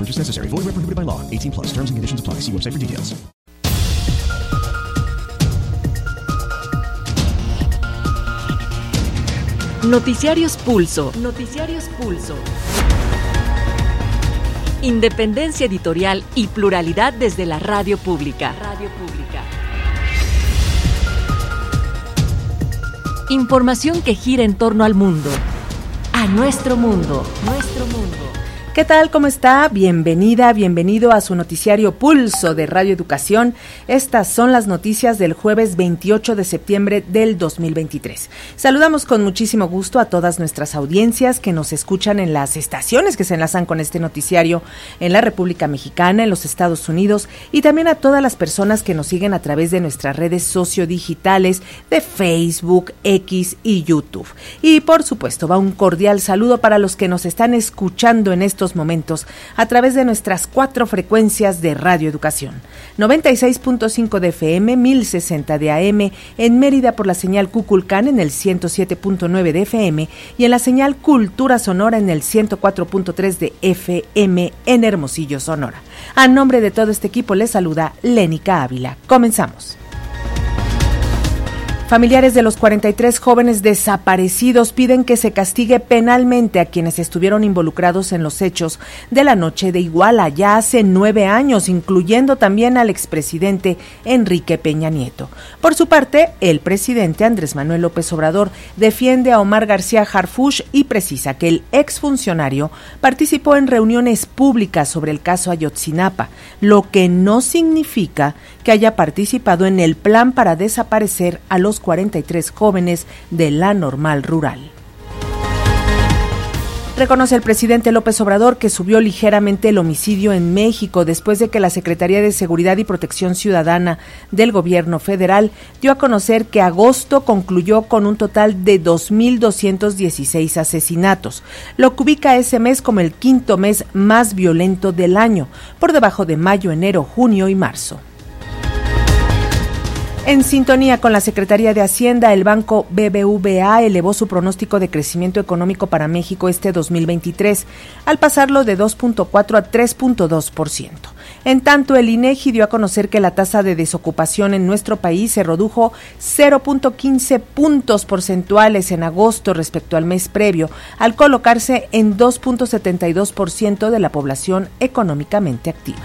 Necessary. Prohibited by law. 18 plus. Terms and conditions apply. See website for details. Noticiarios Pulso. Noticiarios Pulso. Independencia editorial y pluralidad desde la radio pública. Radio pública. Información que gira en torno al mundo. A nuestro mundo. Nuestro mundo. ¿Qué tal? ¿Cómo está? Bienvenida, bienvenido a su noticiario Pulso de Radio Educación. Estas son las noticias del jueves 28 de septiembre del 2023. Saludamos con muchísimo gusto a todas nuestras audiencias que nos escuchan en las estaciones que se enlazan con este noticiario en la República Mexicana, en los Estados Unidos y también a todas las personas que nos siguen a través de nuestras redes sociodigitales de Facebook, X y YouTube. Y por supuesto, va un cordial saludo para los que nos están escuchando en estos momentos a través de nuestras cuatro frecuencias de Radio Educación. 96.5 de FM, 1060 de AM, en Mérida por la señal Cuculcán en el 107.9 de FM y en la señal Cultura Sonora en el 104.3 de FM en Hermosillo, Sonora. A nombre de todo este equipo les saluda Lénica Ávila. Comenzamos. Familiares de los 43 jóvenes desaparecidos piden que se castigue penalmente a quienes estuvieron involucrados en los hechos de la noche de Iguala ya hace nueve años, incluyendo también al expresidente Enrique Peña Nieto. Por su parte, el presidente Andrés Manuel López Obrador defiende a Omar García Harfush y precisa que el exfuncionario participó en reuniones públicas sobre el caso Ayotzinapa, lo que no significa que haya participado en el plan para desaparecer a los 43 jóvenes de la normal rural. Reconoce el presidente López Obrador que subió ligeramente el homicidio en México después de que la Secretaría de Seguridad y Protección Ciudadana del gobierno federal dio a conocer que agosto concluyó con un total de 2.216 asesinatos, lo que ubica ese mes como el quinto mes más violento del año, por debajo de mayo, enero, junio y marzo. En sintonía con la Secretaría de Hacienda, el banco BBVA elevó su pronóstico de crecimiento económico para México este 2023, al pasarlo de 2.4 a 3.2%. En tanto, el INEGI dio a conocer que la tasa de desocupación en nuestro país se redujo 0.15 puntos porcentuales en agosto respecto al mes previo, al colocarse en 2.72% de la población económicamente activa.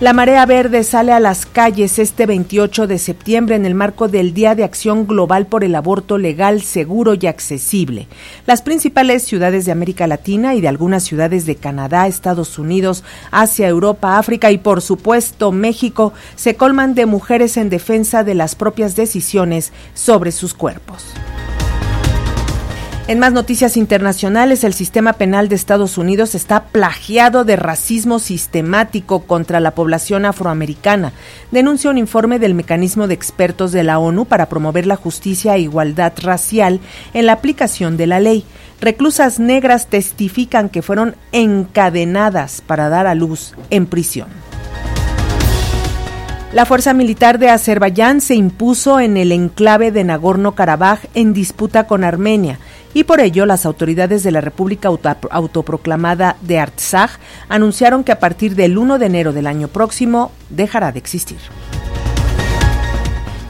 La Marea Verde sale a las calles este 28 de septiembre en el marco del Día de Acción Global por el Aborto Legal, Seguro y Accesible. Las principales ciudades de América Latina y de algunas ciudades de Canadá, Estados Unidos, Asia, Europa, África y por supuesto México se colman de mujeres en defensa de las propias decisiones sobre sus cuerpos. En más noticias internacionales, el sistema penal de Estados Unidos está plagiado de racismo sistemático contra la población afroamericana, denuncia un informe del mecanismo de expertos de la ONU para promover la justicia e igualdad racial en la aplicación de la ley. Reclusas negras testifican que fueron encadenadas para dar a luz en prisión. La fuerza militar de Azerbaiyán se impuso en el enclave de Nagorno-Karabaj en disputa con Armenia y por ello las autoridades de la República Autoproclamada de Artsaj anunciaron que a partir del 1 de enero del año próximo dejará de existir.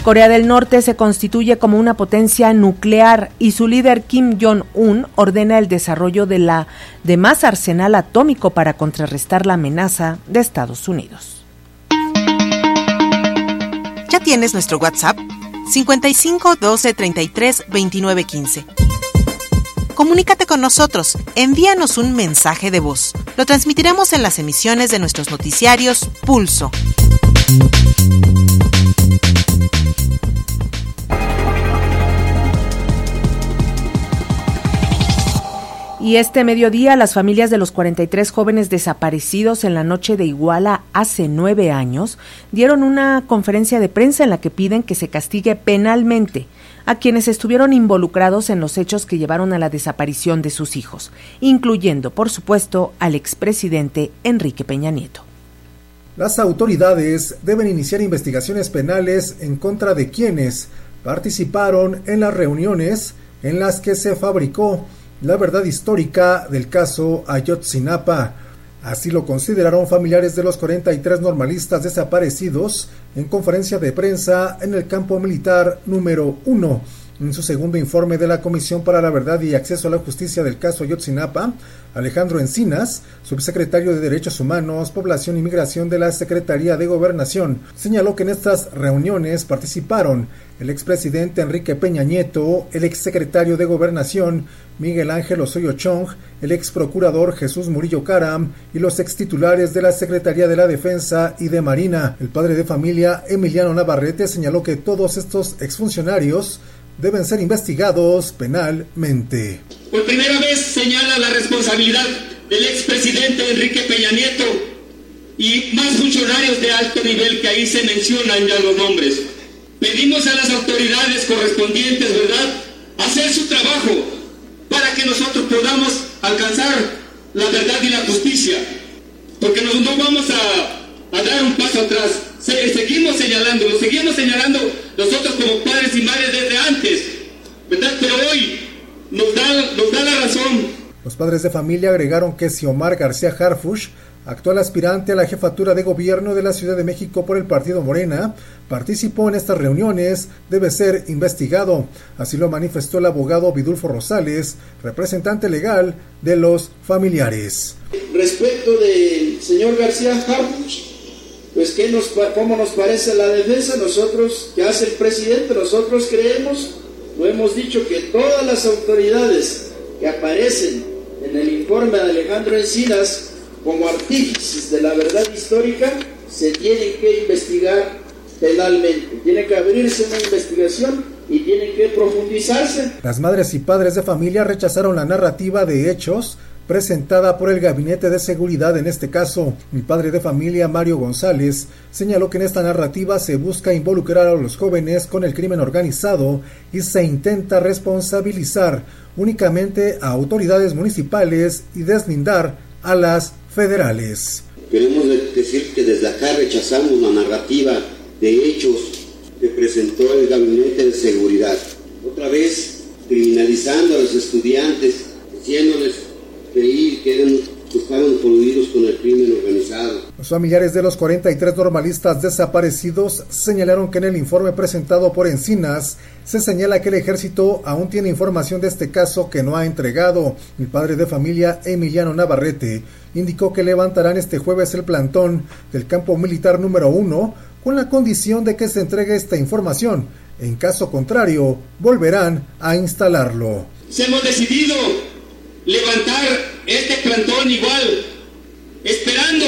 Corea del Norte se constituye como una potencia nuclear y su líder Kim Jong-un ordena el desarrollo de la de más arsenal atómico para contrarrestar la amenaza de Estados Unidos. ¿Ya tienes nuestro WhatsApp? 55 12 33 29 15. Comunícate con nosotros, envíanos un mensaje de voz. Lo transmitiremos en las emisiones de nuestros noticiarios Pulso. Y este mediodía, las familias de los 43 jóvenes desaparecidos en la noche de Iguala hace nueve años dieron una conferencia de prensa en la que piden que se castigue penalmente a quienes estuvieron involucrados en los hechos que llevaron a la desaparición de sus hijos, incluyendo, por supuesto, al expresidente Enrique Peña Nieto. Las autoridades deben iniciar investigaciones penales en contra de quienes participaron en las reuniones en las que se fabricó la verdad histórica del caso Ayotzinapa. Así lo consideraron familiares de los 43 normalistas desaparecidos en conferencia de prensa en el campo militar número 1 en su segundo informe de la Comisión para la Verdad y Acceso a la Justicia del caso Ayotzinapa, Alejandro Encinas, subsecretario de Derechos Humanos, Población y Migración de la Secretaría de Gobernación, señaló que en estas reuniones participaron el expresidente Enrique Peña Nieto, el exsecretario de Gobernación Miguel Ángel Osoyo Chong, el ex procurador Jesús Murillo Caram y los extitulares de la Secretaría de la Defensa y de Marina. El padre de familia Emiliano Navarrete señaló que todos estos exfuncionarios deben ser investigados penalmente. Por primera vez señala la responsabilidad del expresidente Enrique Peña Nieto y más funcionarios de alto nivel que ahí se mencionan ya los nombres. Pedimos a las autoridades correspondientes, ¿verdad?, hacer su trabajo para que nosotros podamos alcanzar la verdad y la justicia. Porque no, vamos a, a dar un paso atrás seguimos señalando, lo seguimos señalando nosotros como padres y madres desde antes, ¿verdad? Pero hoy nos da, nos da la razón. Los padres de familia agregaron que si Omar García Harfush, actual aspirante a la jefatura de gobierno de la Ciudad de México por el partido Morena, participó en estas reuniones, debe ser investigado. Así lo manifestó el abogado Vidulfo Rosales, representante legal de los familiares. Respecto del señor García Harfush, pues ¿qué nos, ¿cómo nos parece la defensa? Nosotros, que hace el presidente? Nosotros creemos, lo hemos dicho, que todas las autoridades que aparecen en el informe de Alejandro Encinas como artífices de la verdad histórica, se tienen que investigar penalmente. Tiene que abrirse una investigación y tiene que profundizarse. Las madres y padres de familia rechazaron la narrativa de hechos presentada por el Gabinete de Seguridad en este caso. Mi padre de familia, Mario González, señaló que en esta narrativa se busca involucrar a los jóvenes con el crimen organizado y se intenta responsabilizar únicamente a autoridades municipales y deslindar a las federales. Queremos decir que desde acá rechazamos la narrativa de hechos que presentó el Gabinete de Seguridad. Otra vez criminalizando a los estudiantes, diciéndoles creí que estaban coludidos con el crimen organizado. Los familiares de los 43 normalistas desaparecidos señalaron que en el informe presentado por Encinas se señala que el ejército aún tiene información de este caso que no ha entregado. El padre de familia, Emiliano Navarrete, indicó que levantarán este jueves el plantón del campo militar número uno con la condición de que se entregue esta información. En caso contrario, volverán a instalarlo. Se hemos decidido levantar este plantón igual, esperando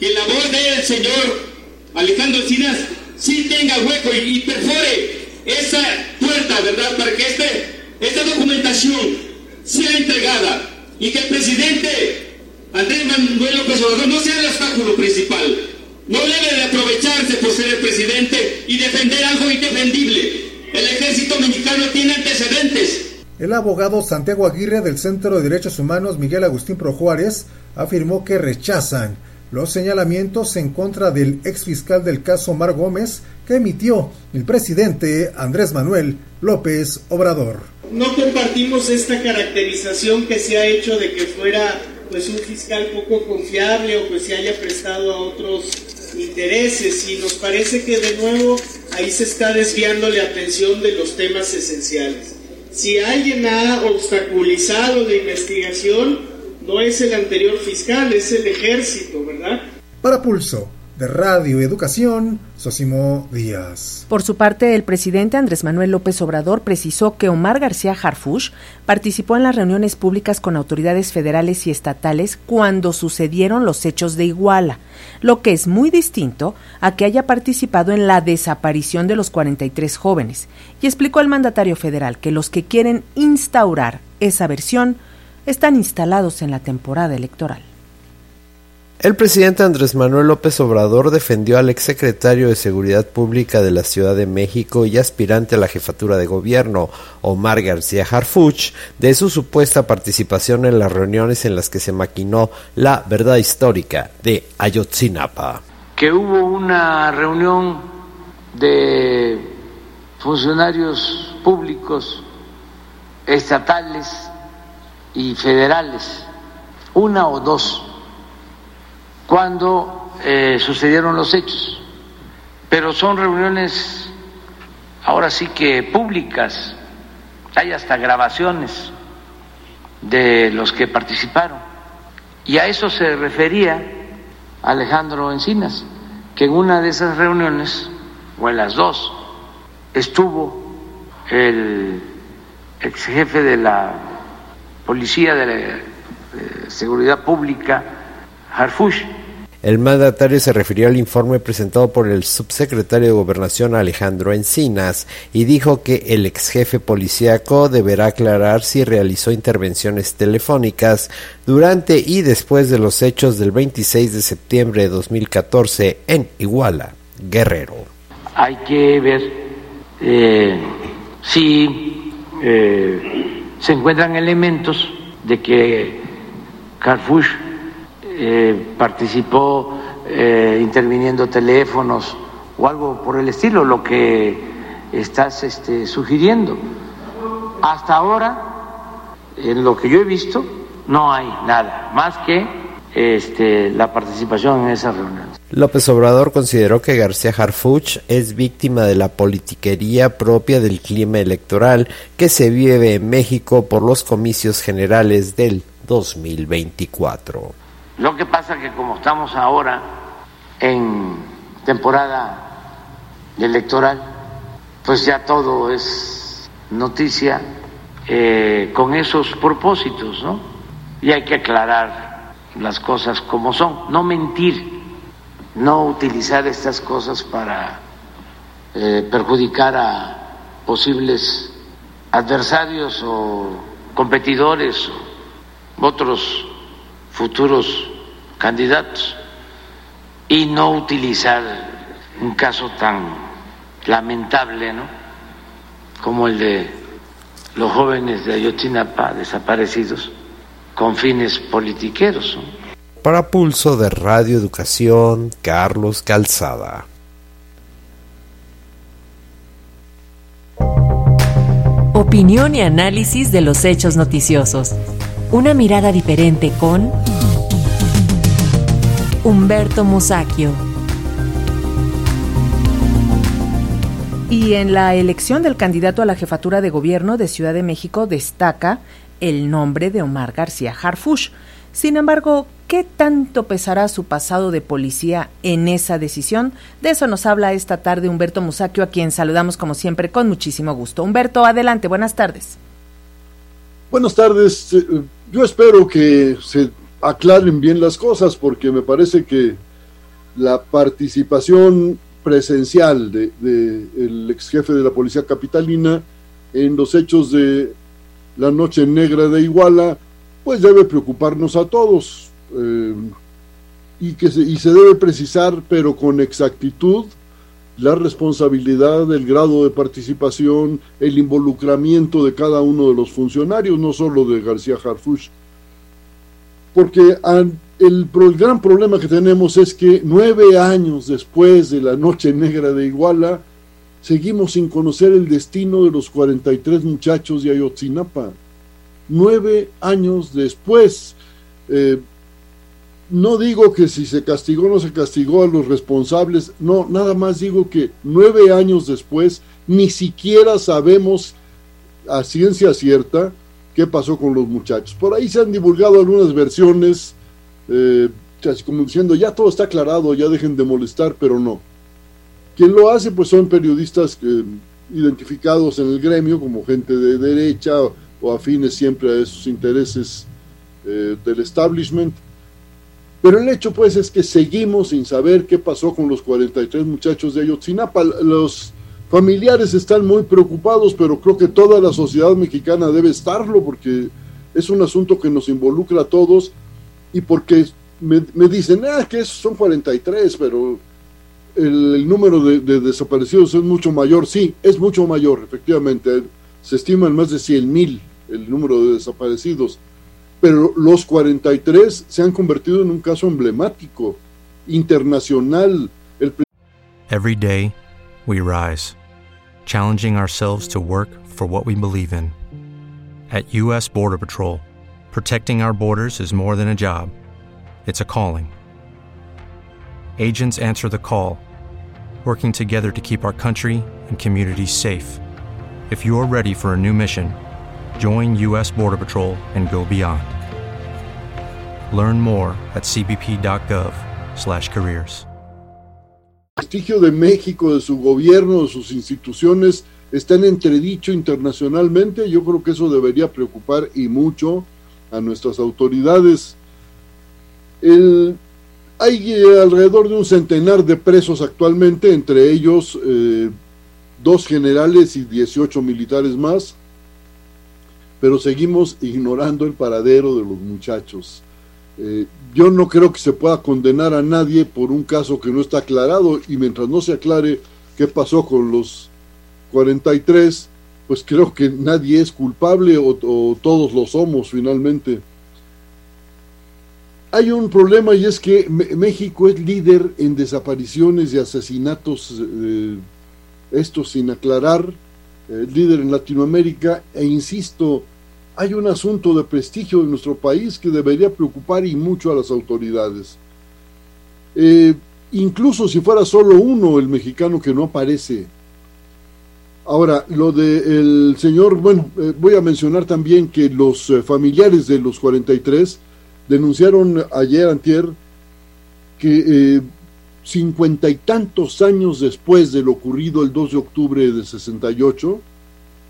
que la voz del señor Alejandro Encinas sí tenga hueco y, perfore esa puerta, ¿verdad? Para que este, esta documentación sea entregada y que el presidente Andrés Manuel López Obrador no sea el obstáculo principal. No debe de aprovecharse por ser el presidente y defender algo indefendible. El ejército mexicano tiene antecedentes el abogado Santiago Aguirre del Centro de Derechos Humanos Miguel Agustín Pro Juárez afirmó que rechazan los señalamientos en contra del ex fiscal del caso Mar Gómez que emitió el presidente Andrés Manuel López Obrador. No compartimos esta caracterización que se ha hecho de que fuera pues un fiscal poco confiable o que se haya prestado a otros intereses y nos parece que de nuevo ahí se está desviando la atención de los temas esenciales. Si alguien ha obstaculizado la investigación, no es el anterior fiscal, es el ejército, ¿verdad? Para Pulso, de Radio Educación, Sosimo Díaz. Por su parte, el presidente Andrés Manuel López Obrador precisó que Omar García Harfush participó en las reuniones públicas con autoridades federales y estatales cuando sucedieron los hechos de Iguala, lo que es muy distinto a que haya participado en la desaparición de los 43 jóvenes, y explicó al mandatario federal que los que quieren instaurar esa versión están instalados en la temporada electoral. El presidente Andrés Manuel López Obrador defendió al exsecretario de Seguridad Pública de la Ciudad de México y aspirante a la jefatura de gobierno, Omar García Harfuch, de su supuesta participación en las reuniones en las que se maquinó la verdad histórica de Ayotzinapa. Que hubo una reunión de funcionarios públicos, estatales y federales, una o dos cuando eh, sucedieron los hechos. Pero son reuniones ahora sí que públicas, hay hasta grabaciones de los que participaron. Y a eso se refería Alejandro Encinas, que en una de esas reuniones, o en las dos, estuvo el ex jefe de la Policía de, la, Seguridad Pública, Harfush, el mandatario se refirió al informe presentado por el subsecretario de Gobernación Alejandro Encinas y dijo que el ex jefe policíaco deberá aclarar si realizó intervenciones telefónicas durante y después de los hechos del 26 de septiembre de 2014 en Iguala, Guerrero. Hay que ver eh, si eh, se encuentran elementos de que Carfush eh, participó eh, interviniendo teléfonos o algo por el estilo, lo que estás este, sugiriendo. Hasta ahora, en lo que yo he visto, no hay nada más que este, la participación en esa reunión. López Obrador consideró que García Harfuch es víctima de la politiquería propia del clima electoral que se vive en México por los comicios generales del 2024. Lo que pasa es que como estamos ahora en temporada electoral, pues ya todo es noticia eh, con esos propósitos, ¿no? Y hay que aclarar las cosas como son, no mentir, no utilizar estas cosas para eh, perjudicar a posibles adversarios o competidores o otros futuros candidatos y no utilizar un caso tan lamentable ¿no? como el de los jóvenes de Ayotzinapa desaparecidos con fines politiqueros. Para Pulso de Radio Educación, Carlos Calzada. Opinión y análisis de los hechos noticiosos. Una mirada diferente con Humberto Musacchio. Y en la elección del candidato a la jefatura de gobierno de Ciudad de México destaca el nombre de Omar García Harfush. Sin embargo, ¿qué tanto pesará su pasado de policía en esa decisión? De eso nos habla esta tarde Humberto Musacchio, a quien saludamos como siempre con muchísimo gusto. Humberto, adelante, buenas tardes. Buenas tardes. Eh, yo espero que se aclaren bien las cosas porque me parece que la participación presencial del de, el ex jefe de la policía capitalina en los hechos de la noche negra de Iguala, pues debe preocuparnos a todos eh, y que y se debe precisar, pero con exactitud, la responsabilidad, el grado de participación, el involucramiento de cada uno de los funcionarios, no solo de García Harfuch. Porque el, gran problema que tenemos es que nueve años después de la Noche Negra de Iguala, seguimos sin conocer el destino de los 43 muchachos de Ayotzinapa. Nueve años después. Eh, no digo que si se castigó no se castigó a los responsables, no, nada más digo que nueve años después ni siquiera sabemos a ciencia cierta qué pasó con los muchachos. Por ahí se han divulgado algunas versiones, eh, como diciendo, ya todo está aclarado, ya dejen de molestar, pero no. Quien lo hace, pues son periodistas eh, identificados en el gremio como gente de derecha o, afines siempre a esos intereses eh, del establishment. Pero el hecho, pues, es que seguimos sin saber qué pasó con los 43 muchachos de Ayotzinapa. Los familiares están muy preocupados, pero creo que toda la sociedad mexicana debe estarlo porque es un asunto que nos involucra a todos y porque me, dicen, ah, que son 43, pero el, número de, desaparecidos es mucho mayor. Sí, es mucho mayor, efectivamente. Se estiman más de 100 mil el número de desaparecidos. Pero los 43 se han convertido en un caso emblemático, internacional. El... Every day, we rise, challenging ourselves to work for what we believe in. At U.S. Border Patrol, protecting our borders is more than a job, it's a calling. Agents answer the call, working together to keep our country and communities safe. If you're ready for a new mission, join U.S. Border Patrol and go beyond. Learn more at cbp.gov/careers. Prestigio de México, de su gobierno, de sus instituciones, está en entredicho internacionalmente. Yo creo que eso debería preocupar y mucho a nuestras autoridades. Hay eh, alrededor de un centenar de presos actualmente, entre ellos eh, dos generales y 18 militares más, pero seguimos ignorando el paradero de los muchachos. Eh, yo no creo que se pueda condenar a nadie por un caso que no está aclarado y mientras no se aclare qué pasó con los 43, pues creo que nadie es culpable o, todos lo somos finalmente. Hay un problema y es que México es líder en desapariciones y asesinatos, eh, esto sin aclarar, eh, líder en Latinoamérica, e insisto, hay un asunto de prestigio de nuestro país que debería preocupar y mucho a las autoridades. Eh, incluso si fuera solo uno el mexicano que no aparece. Ahora, lo del señor, bueno, voy a mencionar también que los familiares de los 43 denunciaron ayer, antier, que eh, cincuenta y tantos años después de lo ocurrido el 2 de octubre de 68,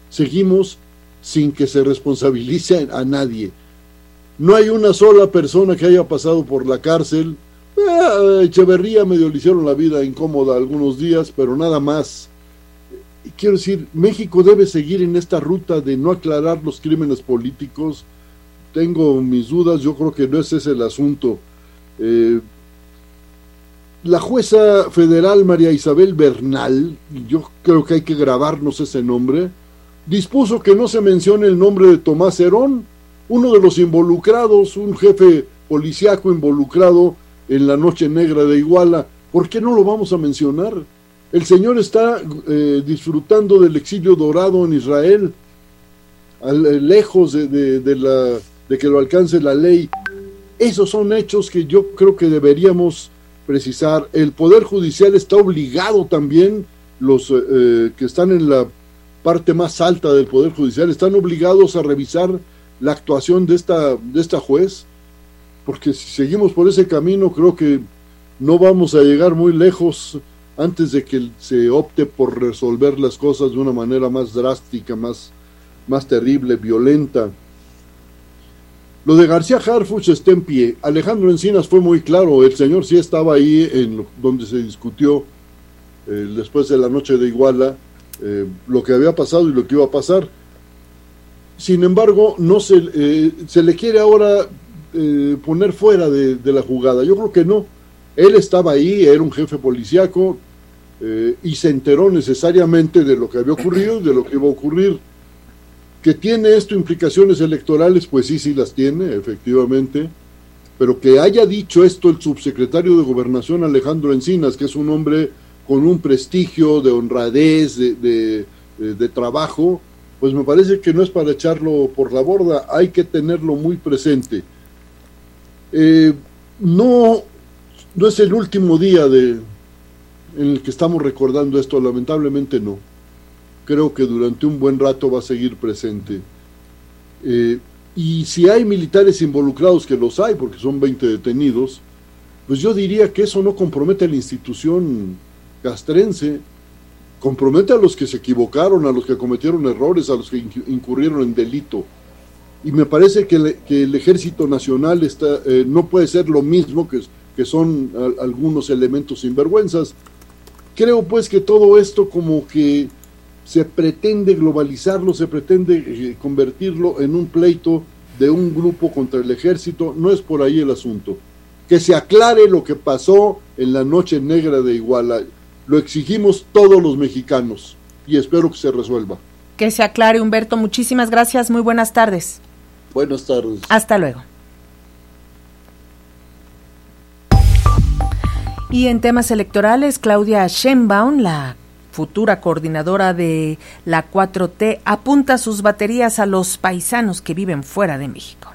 seguimos sin que se responsabilice a nadie. No hay una sola persona que haya pasado por la cárcel. Ah, Echeverría medio le hicieron la vida incómoda algunos días, pero nada más. Quiero decir, México debe seguir en esta ruta de no aclarar los crímenes políticos, tengo mis dudas, yo creo que no ese es el asunto. Eh, la jueza federal María Isabel Bernal, yo creo que hay que grabarnos ese nombre, dispuso que no se mencione el nombre de Tomás Herón, uno de los involucrados, un jefe policiaco involucrado en la Noche Negra de Iguala. ¿Por qué no lo vamos a mencionar? El señor está eh, disfrutando del exilio dorado en Israel, lejos de la de que lo alcance la ley. Esos son hechos que yo creo que deberíamos precisar. El Poder Judicial está obligado también, los eh, eh, que están en la parte más alta del Poder Judicial, están obligados a revisar la actuación de esta, de esta juez, porque si seguimos por ese camino creo que no vamos a llegar muy lejos antes de que se opte por resolver las cosas de una manera más drástica, más, más terrible, violenta. Lo de García Harfuch está en pie. Alejandro Encinas fue muy claro, el señor sí estaba ahí en donde se discutió eh, después de la noche de Iguala eh, lo que había pasado y lo que iba a pasar. Sin embargo, no se, eh, se le quiere ahora poner fuera de, de, la jugada. Yo creo que no. Él estaba ahí, era un jefe policíaco y se enteró necesariamente de lo que había ocurrido y de lo que iba a ocurrir que tiene esto implicaciones electorales, pues sí, sí las tiene, efectivamente, pero que haya dicho esto el subsecretario de Gobernación Alejandro Encinas, que es un hombre con un prestigio de honradez, de, de, trabajo, pues me parece que no es para echarlo por la borda, hay que tenerlo muy presente. Eh, no, no es el último día de, en el que estamos recordando esto, lamentablemente no creo que durante un buen rato va a seguir presente. Eh, y si hay militares involucrados, que los hay, porque son 20 detenidos, pues yo diría que eso no compromete a la institución castrense, compromete a los que se equivocaron, a los que cometieron errores, a los que incurrieron en delito. Y me parece que, el Ejército Nacional está, eh, no puede ser lo mismo que, que son algunos elementos sinvergüenzas. Creo pues que todo esto como que se pretende globalizarlo, se pretende eh, convertirlo en un pleito de un grupo contra el ejército, no es por ahí el asunto. Que se aclare lo que pasó en la noche negra de Iguala. Lo exigimos todos los mexicanos y espero que se resuelva. Que se aclare, Humberto. Muchísimas gracias. Muy buenas tardes. Buenas tardes. Hasta luego. Y en temas electorales, Claudia Sheinbaum, la futura coordinadora de la 4T, apunta sus baterías a los paisanos que viven fuera de México.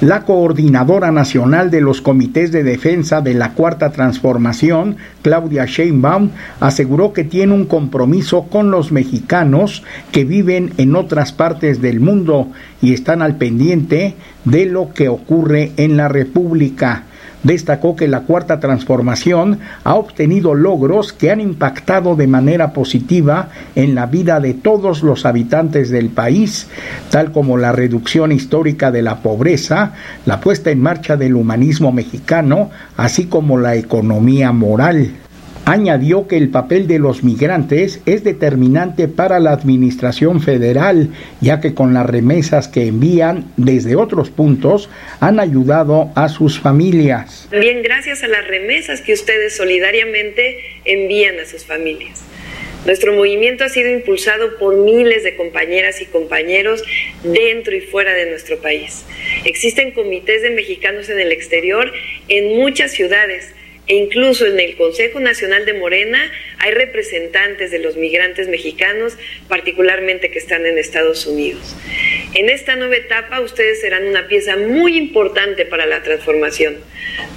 La coordinadora nacional de los comités de defensa de la Cuarta Transformación, Claudia Sheinbaum, aseguró que tiene un compromiso con los mexicanos que viven en otras partes del mundo y están al pendiente de lo que ocurre en la República destacó que la cuarta transformación ha obtenido logros que han impactado de manera positiva en la vida de todos los habitantes del país, tal como la reducción histórica de la pobreza, la puesta en marcha del humanismo mexicano, así como la economía moral. Añadió que el papel de los migrantes es determinante para la Administración Federal, ya que con las remesas que envían desde otros puntos han ayudado a sus familias. También gracias a las remesas que ustedes solidariamente envían a sus familias. Nuestro movimiento ha sido impulsado por miles de compañeras y compañeros dentro y fuera de nuestro país. Existen comités de mexicanos en el exterior en muchas ciudades incluso en el Consejo Nacional de Morena hay representantes de los migrantes mexicanos, particularmente que están en Estados Unidos. En esta nueva etapa ustedes serán una pieza muy importante para la transformación.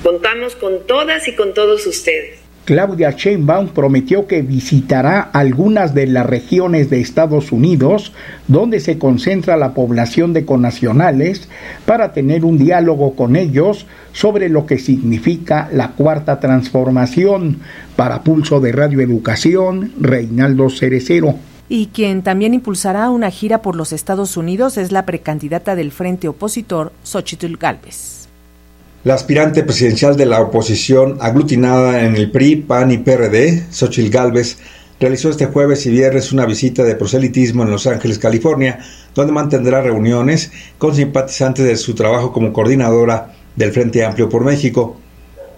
Contamos con todas y con todos ustedes. Claudia Sheinbaum prometió que visitará algunas de las regiones de Estados Unidos donde se concentra la población de conacionales para tener un diálogo con ellos sobre lo que significa la cuarta transformación. Para Pulso de Radio Educación, Reinaldo Cerecero. Y quien también impulsará una gira por los Estados Unidos es la precandidata del Frente Opositor, Xochitl Galvez. La aspirante presidencial de la oposición aglutinada en el PRI, PAN y PRD, Xochitl Gálvez, realizó este jueves y viernes una visita de proselitismo en Los Ángeles, California, donde mantendrá reuniones con simpatizantes de su trabajo como coordinadora del Frente Amplio por México.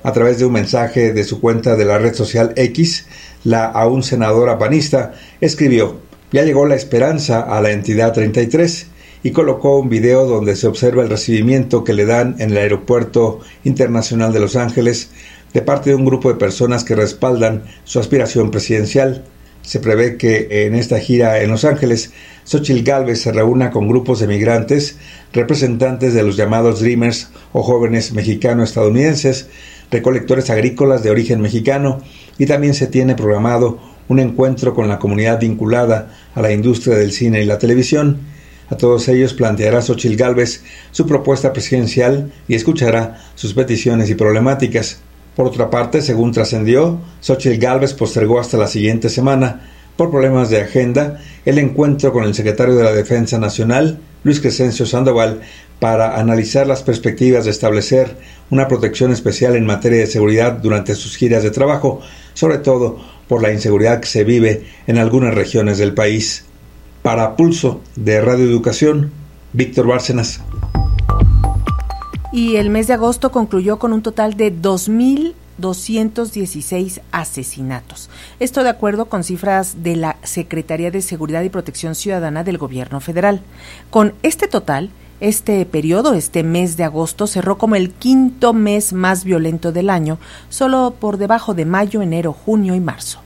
A través de un mensaje de su cuenta de la red social X, la aún senadora panista escribió, ya llegó la esperanza a la entidad 33 y colocó un video donde se observa el recibimiento que le dan en el Aeropuerto Internacional de Los Ángeles de parte de un grupo de personas que respaldan su aspiración presidencial. Se prevé que en esta gira en Los Ángeles, Xochitl Galvez se reúna con grupos de migrantes, representantes de los llamados Dreamers o jóvenes mexicano-estadounidenses, recolectores agrícolas de origen mexicano y también se tiene programado un encuentro con la comunidad vinculada a la industria del cine y la televisión a todos ellos planteará Xochil Gálvez su propuesta presidencial y escuchará sus peticiones y problemáticas. Por otra parte, según trascendió, Xochitl Gálvez postergó hasta la siguiente semana, por problemas de agenda, el encuentro con el secretario de la Defensa Nacional, Luis Crescencio Sandoval, para analizar las perspectivas de establecer una protección especial en materia de seguridad durante sus giras de trabajo, sobre todo por la inseguridad que se vive en algunas regiones del país. Para Pulso de Radio Educación, Víctor Bárcenas. Y el mes de agosto concluyó con un total de 2.216 asesinatos. Esto de acuerdo con cifras de la Secretaría de Seguridad y Protección Ciudadana del Gobierno Federal. Con este total, este periodo, este mes de agosto, cerró como el quinto mes más violento del año, solo por debajo de mayo, enero, junio y marzo.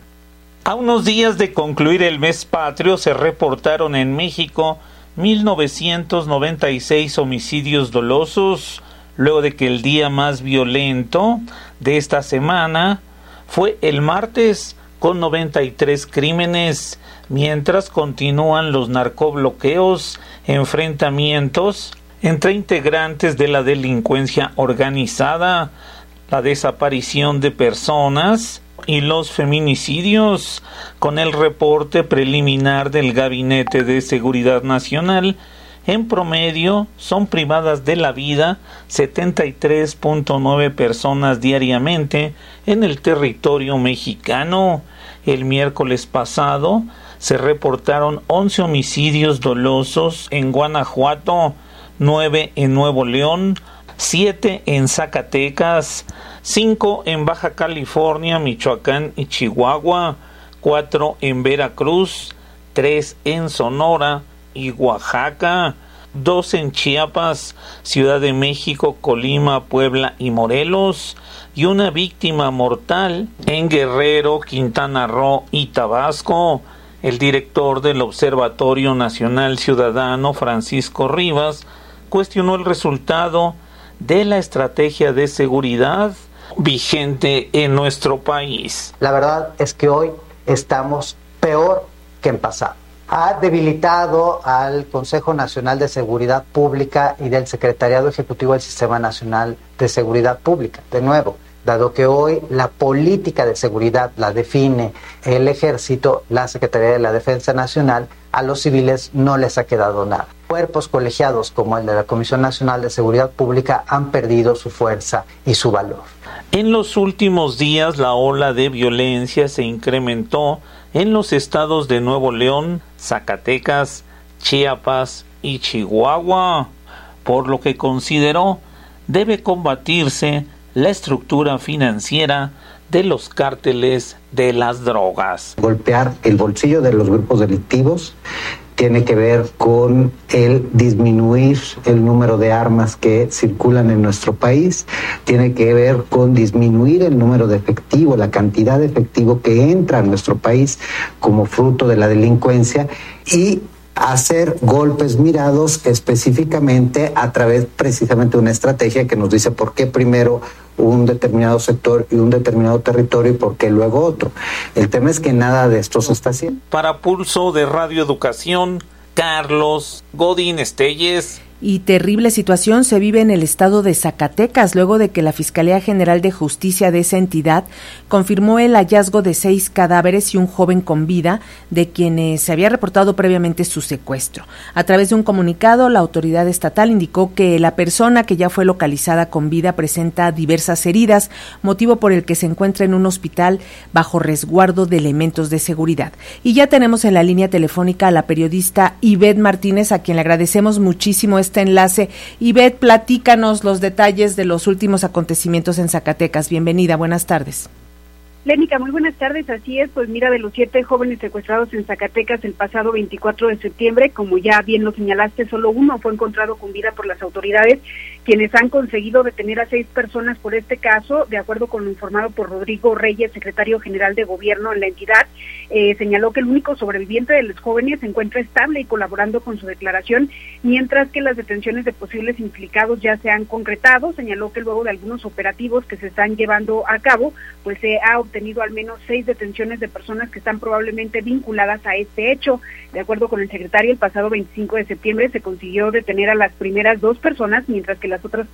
A unos días de concluir el mes patrio se reportaron en México 1996 homicidios dolosos, luego de que el día más violento de esta semana fue el martes con 93 crímenes, mientras continúan los narcobloqueos, enfrentamientos entre integrantes de la delincuencia organizada, la desaparición de personas y los feminicidios con el reporte preliminar del Gabinete de Seguridad Nacional en promedio son privadas de la vida 73.9 personas diariamente en el territorio mexicano. El miércoles pasado se reportaron 11 homicidios dolosos en Guanajuato, 9 en Nuevo León, 7 en Zacatecas, 5 en Baja California, Michoacán y Chihuahua, 4 en Veracruz, 3 en Sonora, y Oaxaca, dos en Chiapas, Ciudad de México, Colima, Puebla y Morelos, y una víctima mortal en Guerrero, Quintana Roo y Tabasco. El director del Observatorio Nacional Ciudadano, Francisco Rivas, cuestionó el resultado de la estrategia de seguridad vigente en nuestro país. La verdad es que hoy estamos peor que en pasado ha debilitado al Consejo Nacional de Seguridad Pública y del Secretariado Ejecutivo del Sistema Nacional de Seguridad Pública. De nuevo, dado que hoy la política de seguridad la define el ejército, la Secretaría de la Defensa Nacional, a los civiles no les ha quedado nada. Cuerpos colegiados como el de la Comisión Nacional de Seguridad Pública han perdido su fuerza y su valor. En los últimos días la ola de violencia se incrementó en los estados de Nuevo León, Zacatecas, Chiapas y Chihuahua, por lo que consideró debe combatirse la estructura financiera de los cárteles de las drogas. Golpear el bolsillo de los grupos delictivos tiene que ver con el disminuir el número de armas que circulan en nuestro país, tiene que ver con disminuir el número de efectivo, la cantidad de efectivo que entra a nuestro país como fruto de la delincuencia y hacer golpes mirados específicamente a través precisamente de una estrategia que nos dice por qué primero un determinado sector y un determinado territorio y por qué luego otro. El tema es que nada de esto se está haciendo. Para Pulso de Radio Educación, Carlos Godín Estelles y terrible situación se vive en el estado de Zacatecas luego de que la Fiscalía General de Justicia de esa entidad confirmó el hallazgo de seis cadáveres y un joven con vida de quienes se había reportado previamente su secuestro. A través de un comunicado, la autoridad estatal indicó que la persona que ya fue localizada con vida presenta diversas heridas, motivo por el que se encuentra en un hospital bajo resguardo de elementos de seguridad. Y ya tenemos en la línea telefónica a la periodista Ivette Martínez, a quien le agradecemos muchísimo enlace. Ivette, platícanos los detalles de los últimos acontecimientos en Zacatecas. Bienvenida, buenas tardes. Lénica, muy buenas tardes. Así es, pues mira, de los siete jóvenes secuestrados en Zacatecas el pasado 24 de septiembre, como ya bien lo señalaste, solo uno fue encontrado con vida por las autoridades, quienes han conseguido detener a seis personas por este caso, de acuerdo con lo informado por Rodrigo Reyes, secretario general de gobierno en la entidad, eh, señaló que el único sobreviviente de los jóvenes se encuentra estable y colaborando con su declaración, mientras que las detenciones de posibles implicados ya se han concretado. Señaló que luego de algunos operativos que se están llevando a cabo, pues se ha tenido al menos seis detenciones de personas que están probablemente vinculadas a este hecho. De acuerdo con el secretario, el pasado 25 de septiembre se consiguió detener a las primeras dos personas, mientras que las otras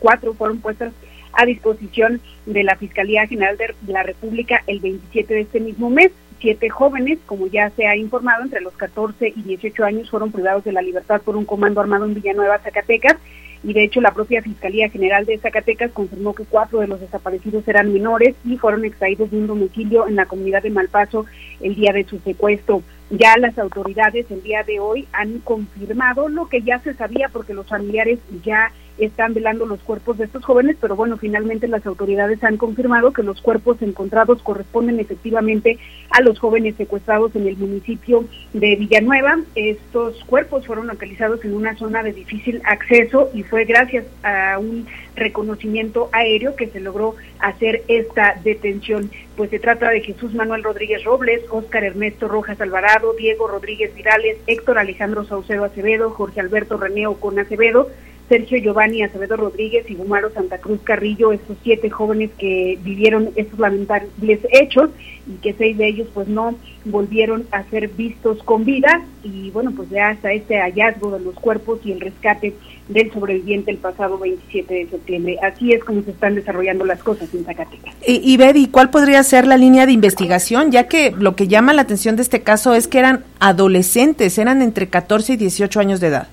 cuatro fueron puestas a disposición de la Fiscalía General de la República el 27 de este mismo mes. Siete jóvenes, como ya se ha informado, entre los 14 y 18 años fueron privados de la libertad por un comando armado en Villanueva, Zacatecas, y de hecho la propia Fiscalía General de Zacatecas confirmó que cuatro de los desaparecidos eran menores y fueron extraídos de un domicilio en la comunidad de Malpaso el día de su secuestro. Ya las autoridades el día de hoy han confirmado lo que ya se sabía porque los familiares ya están velando los cuerpos de estos jóvenes, pero bueno, finalmente las autoridades han confirmado que los cuerpos encontrados corresponden efectivamente a los jóvenes secuestrados en el municipio de Villanueva. Estos cuerpos fueron localizados en una zona de difícil acceso y fue gracias a un reconocimiento aéreo que se logró hacer esta detención. Pues se trata de Jesús Manuel Rodríguez Robles, Óscar Ernesto Rojas Alvarado, Diego Rodríguez Virales, Héctor Alejandro Saucedo Acevedo, Jorge Alberto Reneo con Acevedo, Sergio Giovanni Acevedo Rodríguez y Gumaro Santa Cruz Carrillo, estos siete jóvenes que vivieron estos lamentables hechos y que seis de ellos pues no volvieron a ser vistos con vida y bueno pues ya hasta este hallazgo de los cuerpos y el rescate del sobreviviente el pasado 27 de septiembre. Así es como se están desarrollando las cosas en Zacatecas. Y, y Betty, ¿cuál podría ser la línea de investigación? Ya que lo que llama la atención de este caso es que eran adolescentes, eran entre 14 y 18 años de edad.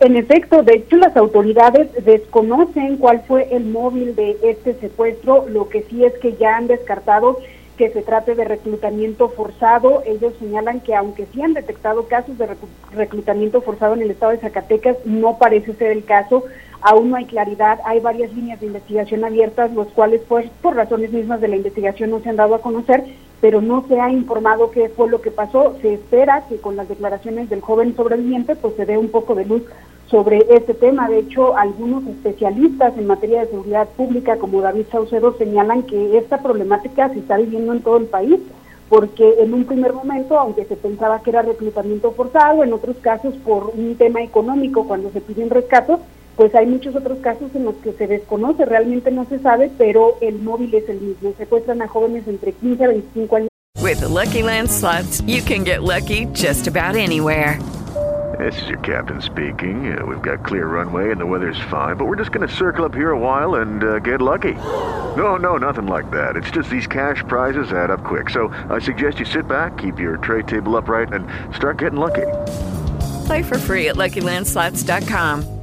En efecto, de hecho las autoridades desconocen cuál fue el móvil de este secuestro, lo que sí es que ya han descartado que se trate de reclutamiento forzado. Ellos señalan que aunque sí han detectado casos de reclutamiento forzado en el estado de Zacatecas, no parece ser el caso. Aún no hay claridad, hay varias líneas de investigación abiertas, los cuales pues por razones mismas de la investigación no se han dado a conocer, pero no se ha informado qué fue lo que pasó. Se espera que con las declaraciones del joven sobreviviente pues se dé un poco de luz sobre este tema. De hecho, algunos especialistas en materia de seguridad pública, como David Saucedo, señalan que esta problemática se está viviendo en todo el país, porque en un primer momento, aunque se pensaba que era reclutamiento forzado, en otros casos por un tema económico, cuando se piden rescatos, pues hay muchos otros casos en los que se desconoce, realmente no se sabe, pero el móvil es el mismo. Secuestran a jóvenes entre 15 a 25 años. With the Lucky Land slots, you can get lucky just about anywhere. This is your captain speaking. Uh, we've got clear runway and the weather's fine, but we're just going to circle up here a while and uh, get lucky. No, no, nothing like that. It's just these cash prizes add up quick. So I suggest you sit back, keep your tray table upright, and start getting lucky. Play for free at LuckyLandSlots.com.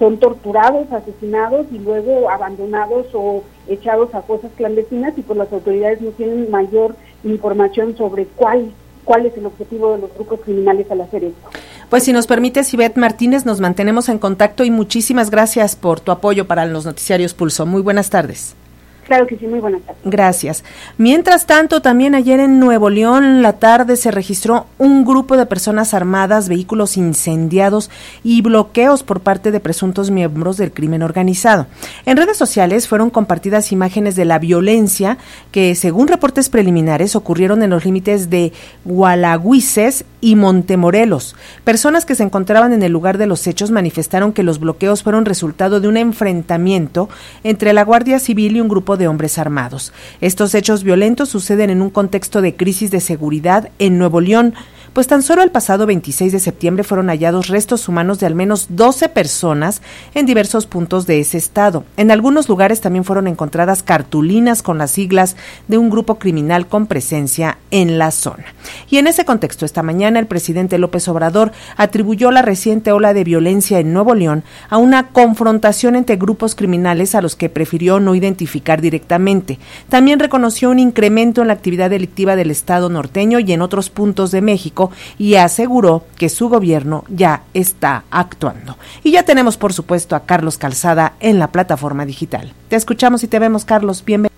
Son torturados, asesinados y luego abandonados o echados a fosas clandestinas y pues las autoridades no tienen mayor información sobre cuál cuál es el objetivo de los grupos criminales al hacer esto. Pues si nos permite, Sibet Martínez, nos mantenemos en contacto y muchísimas gracias por tu apoyo para los noticiarios Pulso. Muy buenas tardes. Claro que sí, muy buenas tardes. Gracias. Mientras tanto, también ayer en Nuevo León, la tarde, se registró un grupo de personas armadas, vehículos incendiados y bloqueos por parte de presuntos miembros del crimen organizado. En redes sociales fueron compartidas imágenes de la violencia que, según reportes preliminares, ocurrieron en los límites de Gualagüises y Montemorelos. Personas que se encontraban en el lugar de los hechos manifestaron que los bloqueos fueron resultado de un enfrentamiento entre la Guardia Civil y un grupo de hombres armados. Estos hechos violentos suceden en un contexto de crisis de seguridad en Nuevo León, pues tan solo el pasado 26 de septiembre fueron hallados restos humanos de al menos 12 personas en diversos puntos de ese estado. En algunos lugares también fueron encontradas cartulinas con las siglas de un grupo criminal con presencia en la zona. Y en ese contexto, esta mañana el presidente López Obrador atribuyó la reciente ola de violencia en Nuevo León a una confrontación entre grupos criminales a los que prefirió no identificar directamente. También reconoció un incremento en la actividad delictiva del estado norteño y en otros puntos de México y aseguró que su gobierno ya está actuando. Y ya tenemos, por supuesto, a Carlos Calzada en la plataforma digital. Te escuchamos y te vemos, Carlos. Bienvenido.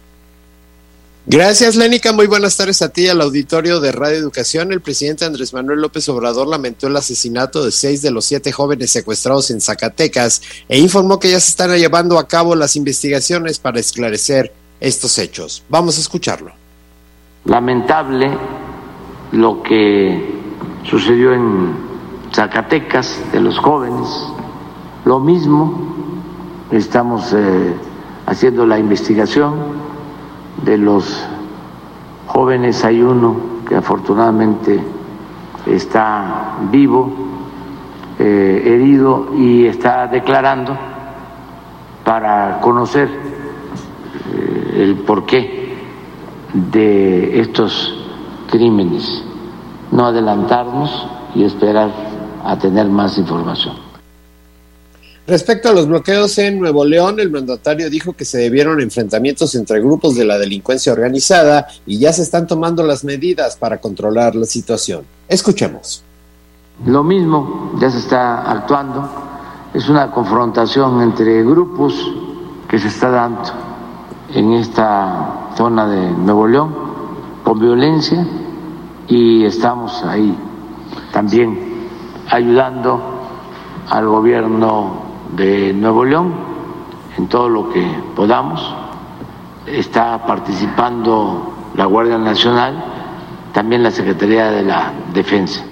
Gracias, Lénica. Muy buenas tardes a ti, al auditorio de Radio Educación. El presidente Andrés Manuel López Obrador lamentó el asesinato de seis de los siete jóvenes secuestrados en Zacatecas e informó que ya se están llevando a cabo las investigaciones para esclarecer estos hechos. Vamos a escucharlo. Lamentable lo que sucedió en Zacatecas de los jóvenes, lo mismo, estamos eh, haciendo la investigación de los jóvenes, hay uno que afortunadamente está vivo, eh, herido y está declarando para conocer eh, el porqué de estos crímenes, no adelantarnos y esperar a tener más información. Respecto a los bloqueos en Nuevo León, el mandatario dijo que se debieron enfrentamientos entre grupos de la delincuencia organizada y ya se están tomando las medidas para controlar la situación. Escuchemos. Lo mismo ya se está actuando, es una confrontación entre grupos que se está dando en esta zona de Nuevo León con violencia y estamos ahí también ayudando al gobierno de Nuevo León en todo lo que podamos. Está participando la Guardia Nacional, también la Secretaría de la Defensa.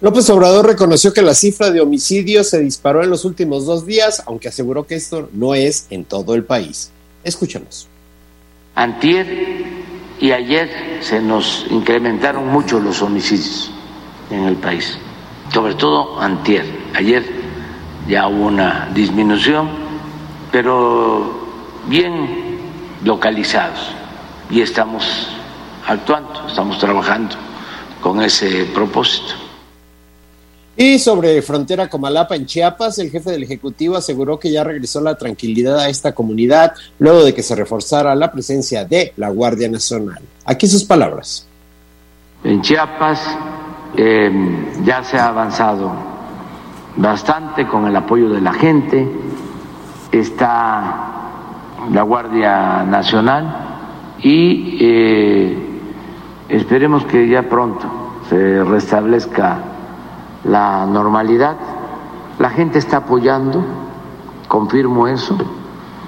López Obrador reconoció que la cifra de homicidios se disparó en los últimos dos días, aunque aseguró que esto no es en todo el país. Escuchemos. Antier y ayer se nos incrementaron mucho los homicidios en el país, sobre todo antier. Ayer ya hubo una disminución, pero bien localizados y estamos actuando, estamos trabajando con ese propósito. Y sobre frontera Comalapa en Chiapas, el jefe del Ejecutivo aseguró que ya regresó la tranquilidad a esta comunidad luego de que se reforzara la presencia de la Guardia Nacional. Aquí sus palabras. En Chiapas eh, ya se ha avanzado bastante con el apoyo de la gente, está la Guardia Nacional y eh, esperemos que ya pronto se restablezca la normalidad. La gente está apoyando, confirmo eso.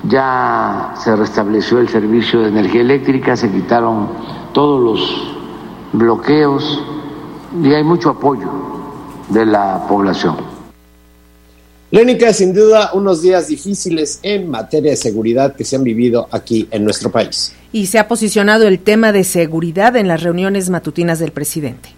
Ya se restableció el servicio de energía eléctrica, se quitaron todos los bloqueos y hay mucho apoyo de la población. Lénica, sin duda, unos días difíciles en materia de seguridad que se han vivido aquí en nuestro país. Y se ha posicionado el tema de seguridad en las reuniones matutinas del presidente.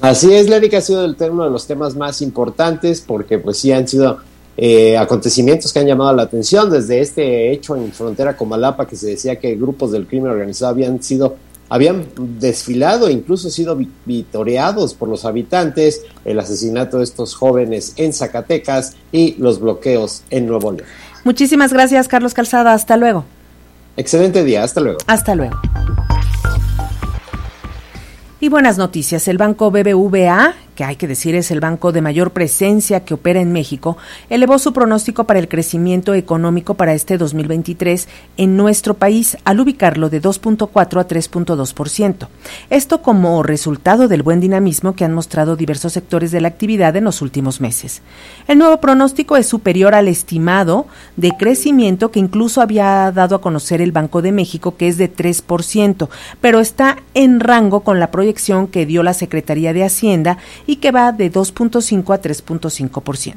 Así es, Lenny, ha sido el, uno de los temas más importantes porque pues sí han sido eh, acontecimientos que han llamado la atención desde este hecho en frontera con Malapa que se decía que grupos del crimen organizado habían sido habían desfilado e incluso sido vitoreados por los habitantes, el asesinato de estos jóvenes en Zacatecas y los bloqueos en Nuevo León. Muchísimas gracias, Carlos Calzada. Hasta luego. Excelente día. Hasta luego. Hasta luego. Y buenas noticias, el banco BBVA, que hay que decir es el banco de mayor presencia que opera en México, elevó su pronóstico para el crecimiento económico para este 2023 en nuestro país al ubicarlo de 2.4 a 3.2%. Esto como resultado del buen dinamismo que han mostrado diversos sectores de la actividad en los últimos meses. El nuevo pronóstico es superior al estimado de crecimiento que incluso había dado a conocer el Banco de México, que es de 3%, pero está en rango con la proyección que dio la Secretaría de Hacienda y que va de 2.5 a 3.5%.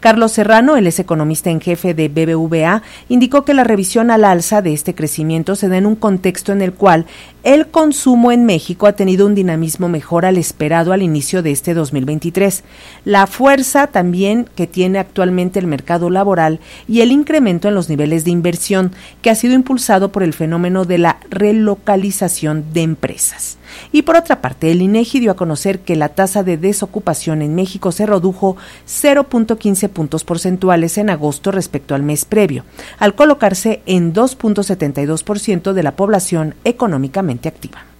Carlos Serrano, el es economista en jefe de BBVA, indicó que la revisión al alza de este crecimiento se da en un contexto en el cual el consumo en México ha tenido un dinamismo mejor al esperado al inicio de este 2023. La fuerza también que tiene actualmente el mercado laboral y el incremento en los niveles de inversión que ha sido impulsado por el fenómeno de la relocalización de empresas. Y por otra parte, el INEGI dio a conocer que la tasa de desocupación en México se redujo 0.15 puntos porcentuales en agosto respecto al mes previo, al colocarse en 2.72% de la población económicamente activa.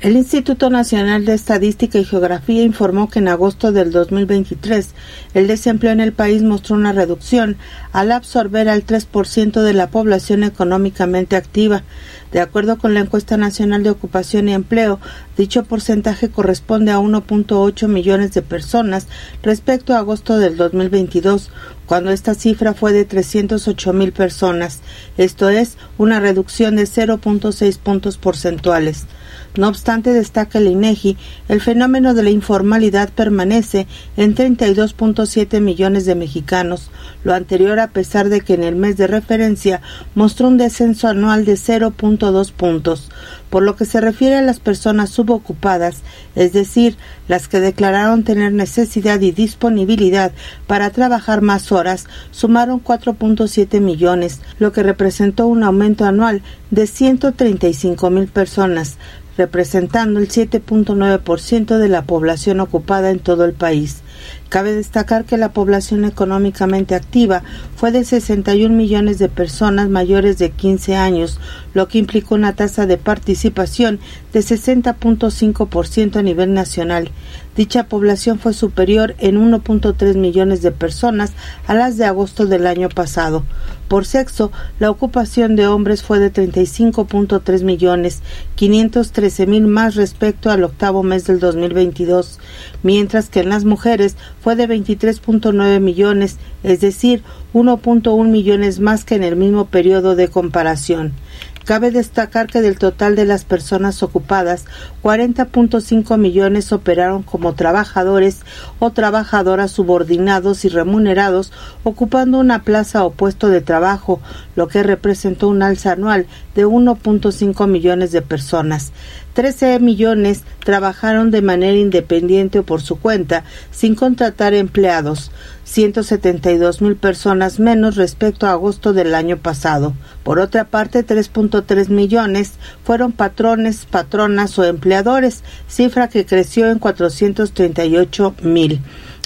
El Instituto Nacional de Estadística y Geografía informó que en agosto del 2023 el desempleo en el país mostró una reducción al absorber al 3% de la población económicamente activa. De acuerdo con la encuesta nacional de ocupación y empleo, dicho porcentaje corresponde a 1.8 millones de personas respecto a agosto del 2022, cuando esta cifra fue de 308 mil personas, esto es una reducción de 0.6 puntos porcentuales. No obstante, destaca el INEGI, el fenómeno de la informalidad permanece en 32.7 millones de mexicanos, lo anterior a pesar de que en el mes de referencia mostró un descenso anual de 0.2 puntos. Por lo que se refiere a las personas subocupadas, es decir, las que declararon tener necesidad y disponibilidad para trabajar más horas, sumaron 4.7 millones, lo que representó un aumento anual de 135 mil personas, representando el 7.9% de la población ocupada en todo el país. Cabe destacar que la población económicamente activa fue de 61 millones de personas mayores de 15 años, lo que implicó una tasa de participación de 60.5% a nivel nacional. Dicha población fue superior en 1.3 millones de personas a las de agosto del año pasado. Por sexo, la ocupación de hombres fue de 35.3 millones, 513 mil más respecto al octavo mes del 2022, mientras que en las mujeres fue de 23.9 millones, es decir, 1.1 millones más que en el mismo periodo de comparación. Cabe destacar que del total de las personas ocupadas, 40.5 millones operaron como trabajadores o trabajadoras subordinados y remunerados ocupando una plaza o puesto de trabajo, lo que representó un alza anual de 1.5 millones de personas. 13 millones trabajaron de manera independiente o por su cuenta, sin contratar empleados. 172 mil personas menos respecto a agosto del año pasado. Por otra parte, 3.3 millones fueron patrones, patronas o empleadores, cifra que creció en 438 mil.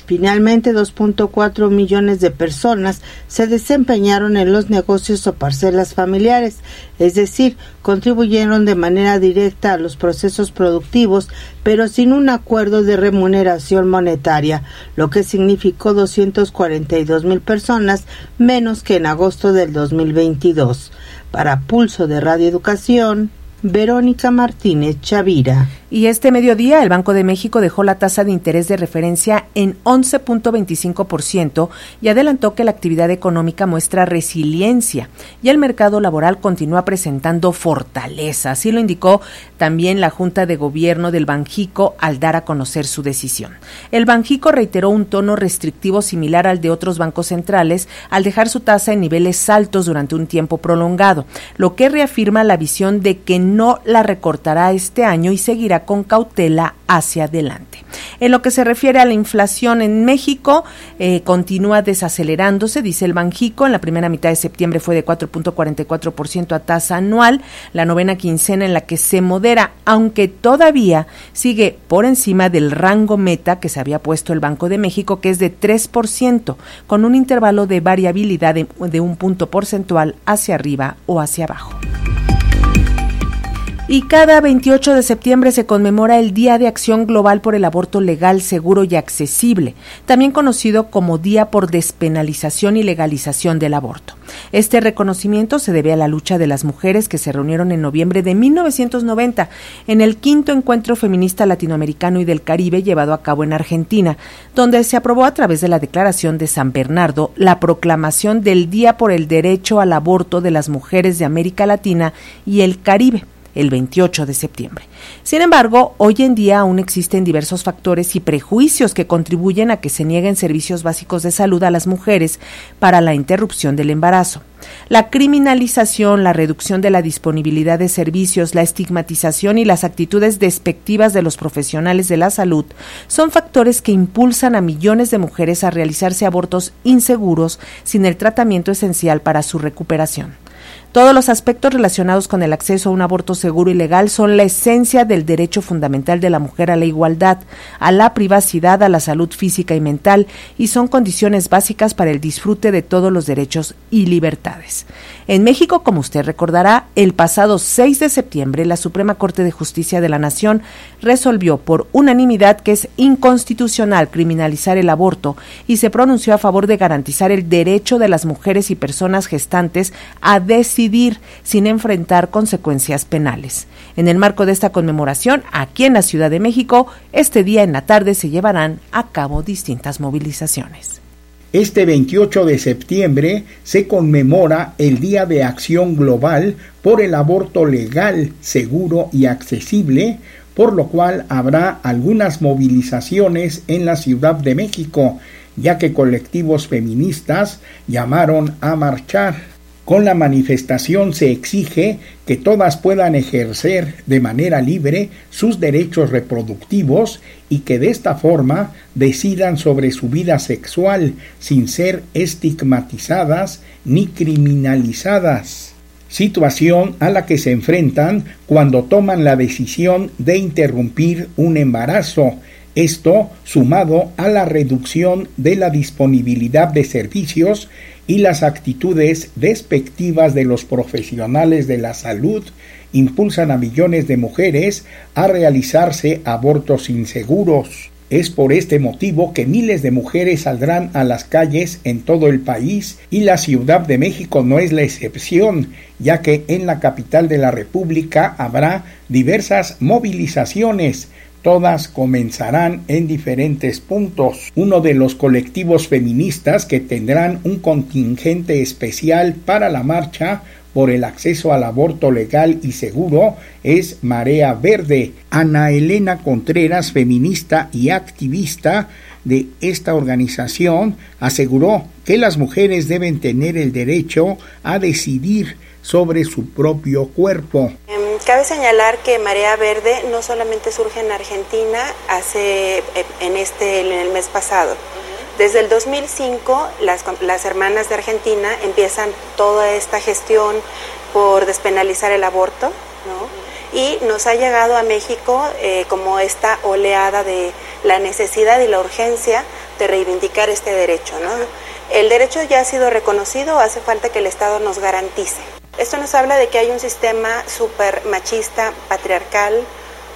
Finalmente, 2.4 millones de personas se desempeñaron en los negocios o parcelas familiares, es decir, contribuyeron de manera directa a los procesos productivos, pero sin un acuerdo de remuneración monetaria, lo que significó 242 mil personas menos que en agosto del 2022. Para Pulso de Radio Educación, Verónica Martínez Chavira. Y este mediodía el Banco de México dejó la tasa de interés de referencia en 11.25% y adelantó que la actividad económica muestra resiliencia y el mercado laboral continúa presentando fortaleza. Así lo indicó también la Junta de Gobierno del Banjico al dar a conocer su decisión. El Banjico reiteró un tono restrictivo similar al de otros bancos centrales al dejar su tasa en niveles altos durante un tiempo prolongado, lo que reafirma la visión de que la recortará este año y seguirá con cautela hacia adelante. En lo que se refiere a la inflación en México, eh, continúa desacelerándose, dice el Banjico. En la primera mitad de septiembre fue de 4.44% a tasa anual, la novena quincena en la que se modera, aunque todavía sigue por encima del rango meta que se había puesto el Banco de México, que es de 3%, con un intervalo de variabilidad de un punto porcentual hacia arriba o hacia abajo. Y cada 28 de septiembre se conmemora el Día de Acción Global por el Aborto Legal, Seguro y Accesible, también conocido como Día por Despenalización y Legalización del Aborto. Este reconocimiento se debe a la lucha de las mujeres que se reunieron en noviembre de 1990 en el quinto encuentro feminista latinoamericano y del Caribe llevado a cabo en Argentina, donde se aprobó a través de la Declaración de San Bernardo la proclamación del Día por el Derecho al Aborto de las Mujeres de América Latina y el Caribe el 28 de septiembre. Sin embargo, hoy en día aún existen diversos factores y prejuicios que contribuyen a que se nieguen servicios básicos de salud a las mujeres para la interrupción del embarazo. La criminalización, la reducción de la disponibilidad de servicios, la estigmatización y las actitudes despectivas de los profesionales de la salud son factores que impulsan a millones de mujeres a realizarse abortos inseguros sin el tratamiento esencial para su recuperación. Todos los aspectos relacionados con el acceso a un aborto seguro y legal son la esencia del derecho fundamental de la mujer a la igualdad, a la privacidad, a la salud física y mental y son condiciones básicas para el disfrute de todos los derechos y libertades. En México, como usted recordará, el pasado 6 de septiembre la Suprema Corte de Justicia de la Nación resolvió por unanimidad que es inconstitucional criminalizar el aborto y se pronunció a favor de garantizar el derecho de las mujeres y personas gestantes a decidir sin enfrentar consecuencias penales. En el marco de esta conmemoración, aquí en la Ciudad de México, este día en la tarde se llevarán a cabo distintas movilizaciones. Este 28 de septiembre se conmemora el Día de Acción Global por el aborto legal, seguro y accesible, por lo cual habrá algunas movilizaciones en la Ciudad de México, ya que colectivos feministas llamaron a marchar. Con la manifestación se exige que todas puedan ejercer de manera libre sus derechos reproductivos y que de esta forma decidan sobre su vida sexual sin ser estigmatizadas ni criminalizadas. Situación a la que se enfrentan cuando toman la decisión de interrumpir un embarazo Esto sumado a la reducción de la disponibilidad de servicios y las actitudes despectivas de los profesionales de la salud impulsan a millones de mujeres a realizarse abortos inseguros. Es por este motivo que miles de mujeres saldrán a las calles en todo el país y la Ciudad de México no es la excepción, ya que en la capital de la República habrá diversas movilizaciones Todas comenzarán en diferentes puntos. Uno de los colectivos feministas que tendrán un contingente especial para la marcha por el acceso al aborto legal y seguro es Marea Verde. Ana Elena Contreras, feminista y activista de esta organización, aseguró que las mujeres deben tener el derecho a decidir sobre su propio cuerpo. Em, cabe señalar que Marea Verde no solamente surge en Argentina hace eh, en este en el mes pasado. Desde el 2005 las, las hermanas de Argentina empiezan toda esta gestión por despenalizar el aborto, ¿no? y nos ha llegado a México eh, como esta oleada de la necesidad y la urgencia de reivindicar este derecho. ¿no? El derecho ya ha sido reconocido, hace falta que el Estado nos garantice. Esto nos habla de que hay un sistema súper machista, patriarcal,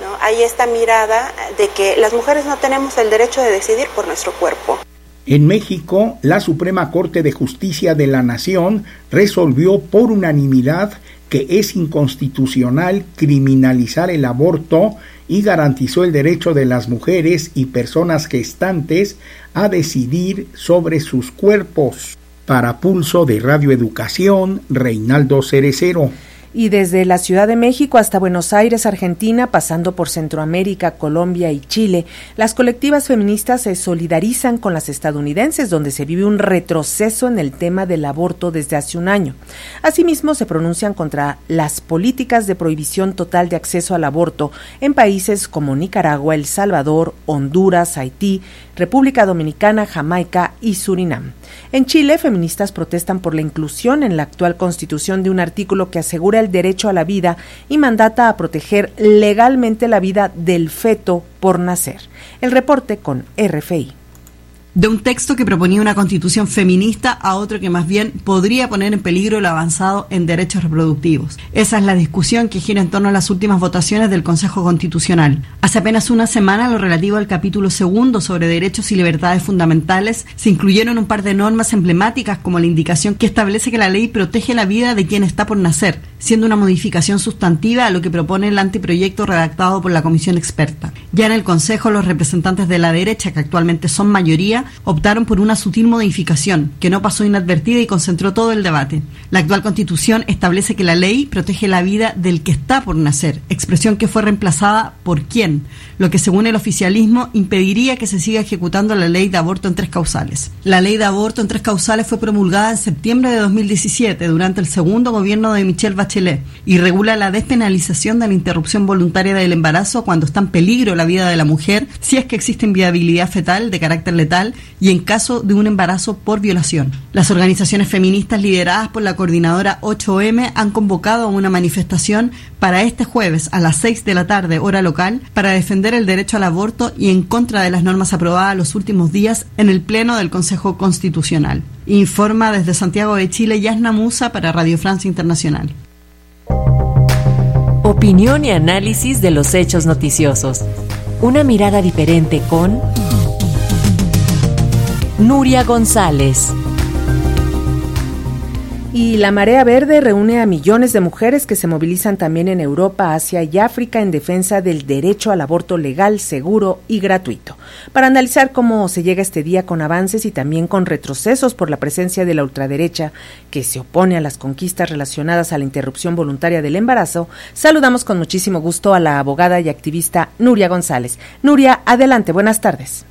¿no? hay esta mirada de que las mujeres no tenemos el derecho de decidir por nuestro cuerpo. En México, la Suprema Corte de Justicia de la Nación resolvió por unanimidad que es inconstitucional criminalizar el aborto y garantizó el derecho de las mujeres y personas gestantes a decidir sobre sus cuerpos. Para Pulso de Radio Educación, Reinaldo Cerecero y desde la Ciudad de México hasta Buenos Aires, Argentina, pasando por Centroamérica, Colombia y Chile, las colectivas feministas se solidarizan con las estadounidenses, donde se vive un retroceso en el tema del aborto desde hace un año. Asimismo, se pronuncian contra las políticas de prohibición total de acceso al aborto en países como Nicaragua, El Salvador, Honduras, Haití, República Dominicana, Jamaica y Surinam. En Chile, feministas protestan por la inclusión en la actual constitución de un artículo que asegura el derecho a la vida y mandata a proteger legalmente la vida del feto por nacer. El reporte con RFI de un texto que proponía una constitución feminista a otro que más bien podría poner en peligro el avanzado en derechos reproductivos. Esa es la discusión que gira en torno a las últimas votaciones del Consejo Constitucional. Hace apenas una semana, lo relativo al capítulo segundo sobre derechos y libertades fundamentales, se incluyeron un par de normas emblemáticas como la indicación que establece que la ley protege la vida de quien está por nacer, siendo una modificación sustantiva a lo que propone el anteproyecto redactado por la comisión experta. Ya en el Consejo, los representantes de la derecha, que actualmente son mayoría, optaron por una sutil modificación que no pasó inadvertida y concentró todo el debate. La actual constitución establece que la ley protege la vida del que está por nacer, expresión que fue reemplazada por quién, lo que según el oficialismo impediría que se siga ejecutando la ley de aborto en tres causales. La ley de aborto en tres causales fue promulgada en septiembre de 2017 durante el segundo gobierno de Michelle Bachelet y regula la despenalización de la interrupción voluntaria del embarazo cuando está en peligro la vida de la mujer si es que existe inviabilidad fetal de carácter letal y en caso de un embarazo por violación. Las organizaciones feministas lideradas por la coordinadora 8M han convocado a una manifestación para este jueves a las 6 de la tarde hora local para defender el derecho al aborto y en contra de las normas aprobadas los últimos días en el Pleno del Consejo Constitucional. Informa desde Santiago de Chile Yasna Musa para Radio Francia Internacional. Opinión y análisis de los hechos noticiosos. Una mirada diferente con Nuria González. Y la Marea Verde reúne a millones de mujeres que se movilizan también en Europa, Asia y África en defensa del derecho al aborto legal, seguro y gratuito. Para analizar cómo se llega este día con avances y también con retrocesos por la presencia de la ultraderecha que se opone a las conquistas relacionadas a la interrupción voluntaria del embarazo, saludamos con muchísimo gusto a la abogada y activista Nuria González. Nuria, adelante, buenas tardes.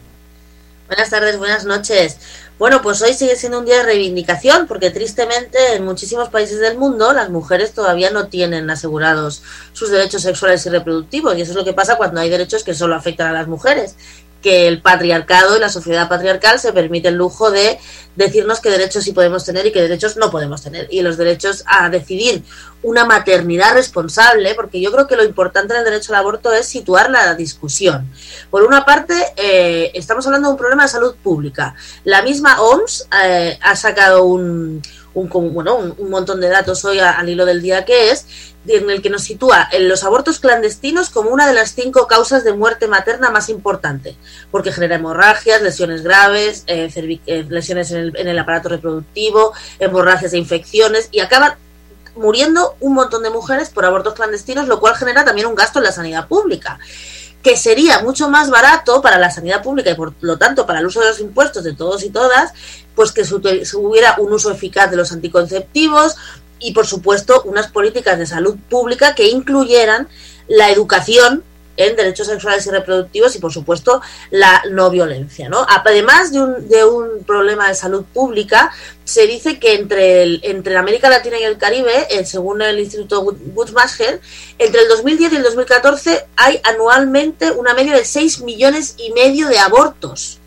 Buenas tardes, buenas noches. Bueno, pues hoy sigue siendo un día de reivindicación porque tristemente en muchísimos países del mundo las mujeres todavía no tienen asegurados sus derechos sexuales y reproductivos y eso es lo que pasa cuando hay derechos que solo afectan a las mujeres. Que el patriarcado y la sociedad patriarcal se permite el lujo de decirnos qué derechos sí podemos tener y qué derechos no podemos tener. Y los derechos a decidir una maternidad responsable, porque yo creo que lo importante en el derecho al aborto es situar la discusión. Por una parte, eh, estamos hablando de un problema de salud pública. La misma OMS eh, ha sacado un, un, bueno, un, montón de datos hoy al hilo del día que es, en el que nos sitúa en los abortos clandestinos como una de las cinco causas de muerte materna más importante, porque genera hemorragias, lesiones graves, eh, eh, lesiones en el, en el aparato reproductivo, hemorragias e infecciones, y acaban muriendo un montón de mujeres por abortos clandestinos, lo cual genera también un gasto en la sanidad pública que sería mucho más barato para la sanidad pública y por lo tanto para el uso de los impuestos de todos y todas, pues que hubiera un uso eficaz de los anticonceptivos y por supuesto unas políticas de salud pública que incluyeran la educación en derechos sexuales y reproductivos y, por supuesto, la no violencia. ¿no? Además de un, de un problema de salud pública, se dice que entre, el, entre América Latina y el Caribe, eh, según el Instituto Guttmacher, entre el 2010 y el 2014 hay anualmente una media de 6 millones y medio de abortos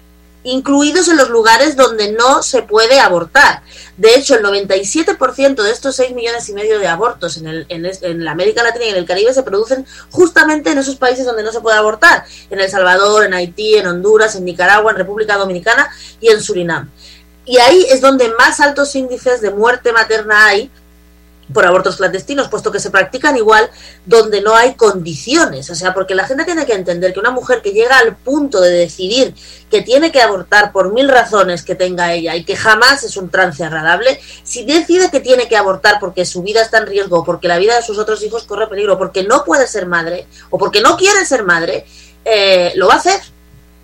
incluidos en los lugares donde no se puede abortar. De hecho, el 97% de estos 6 millones y medio de abortos en, el, en, América Latina y en el Caribe se producen justamente en esos países donde no se puede abortar, en El Salvador, en Haití, en Honduras, en Nicaragua, en República Dominicana y en Surinam. Y ahí es donde más altos índices de muerte materna hay, por abortos clandestinos, puesto que se practican igual donde no hay condiciones. O sea, porque la gente tiene que entender que una mujer que llega al punto de decidir que tiene que abortar por mil razones que tenga ella y que jamás es un trance agradable, si decide que tiene que abortar porque su vida está en riesgo, porque la vida de sus otros hijos corre peligro, porque no puede ser madre o porque no quiere ser madre, eh, lo va a hacer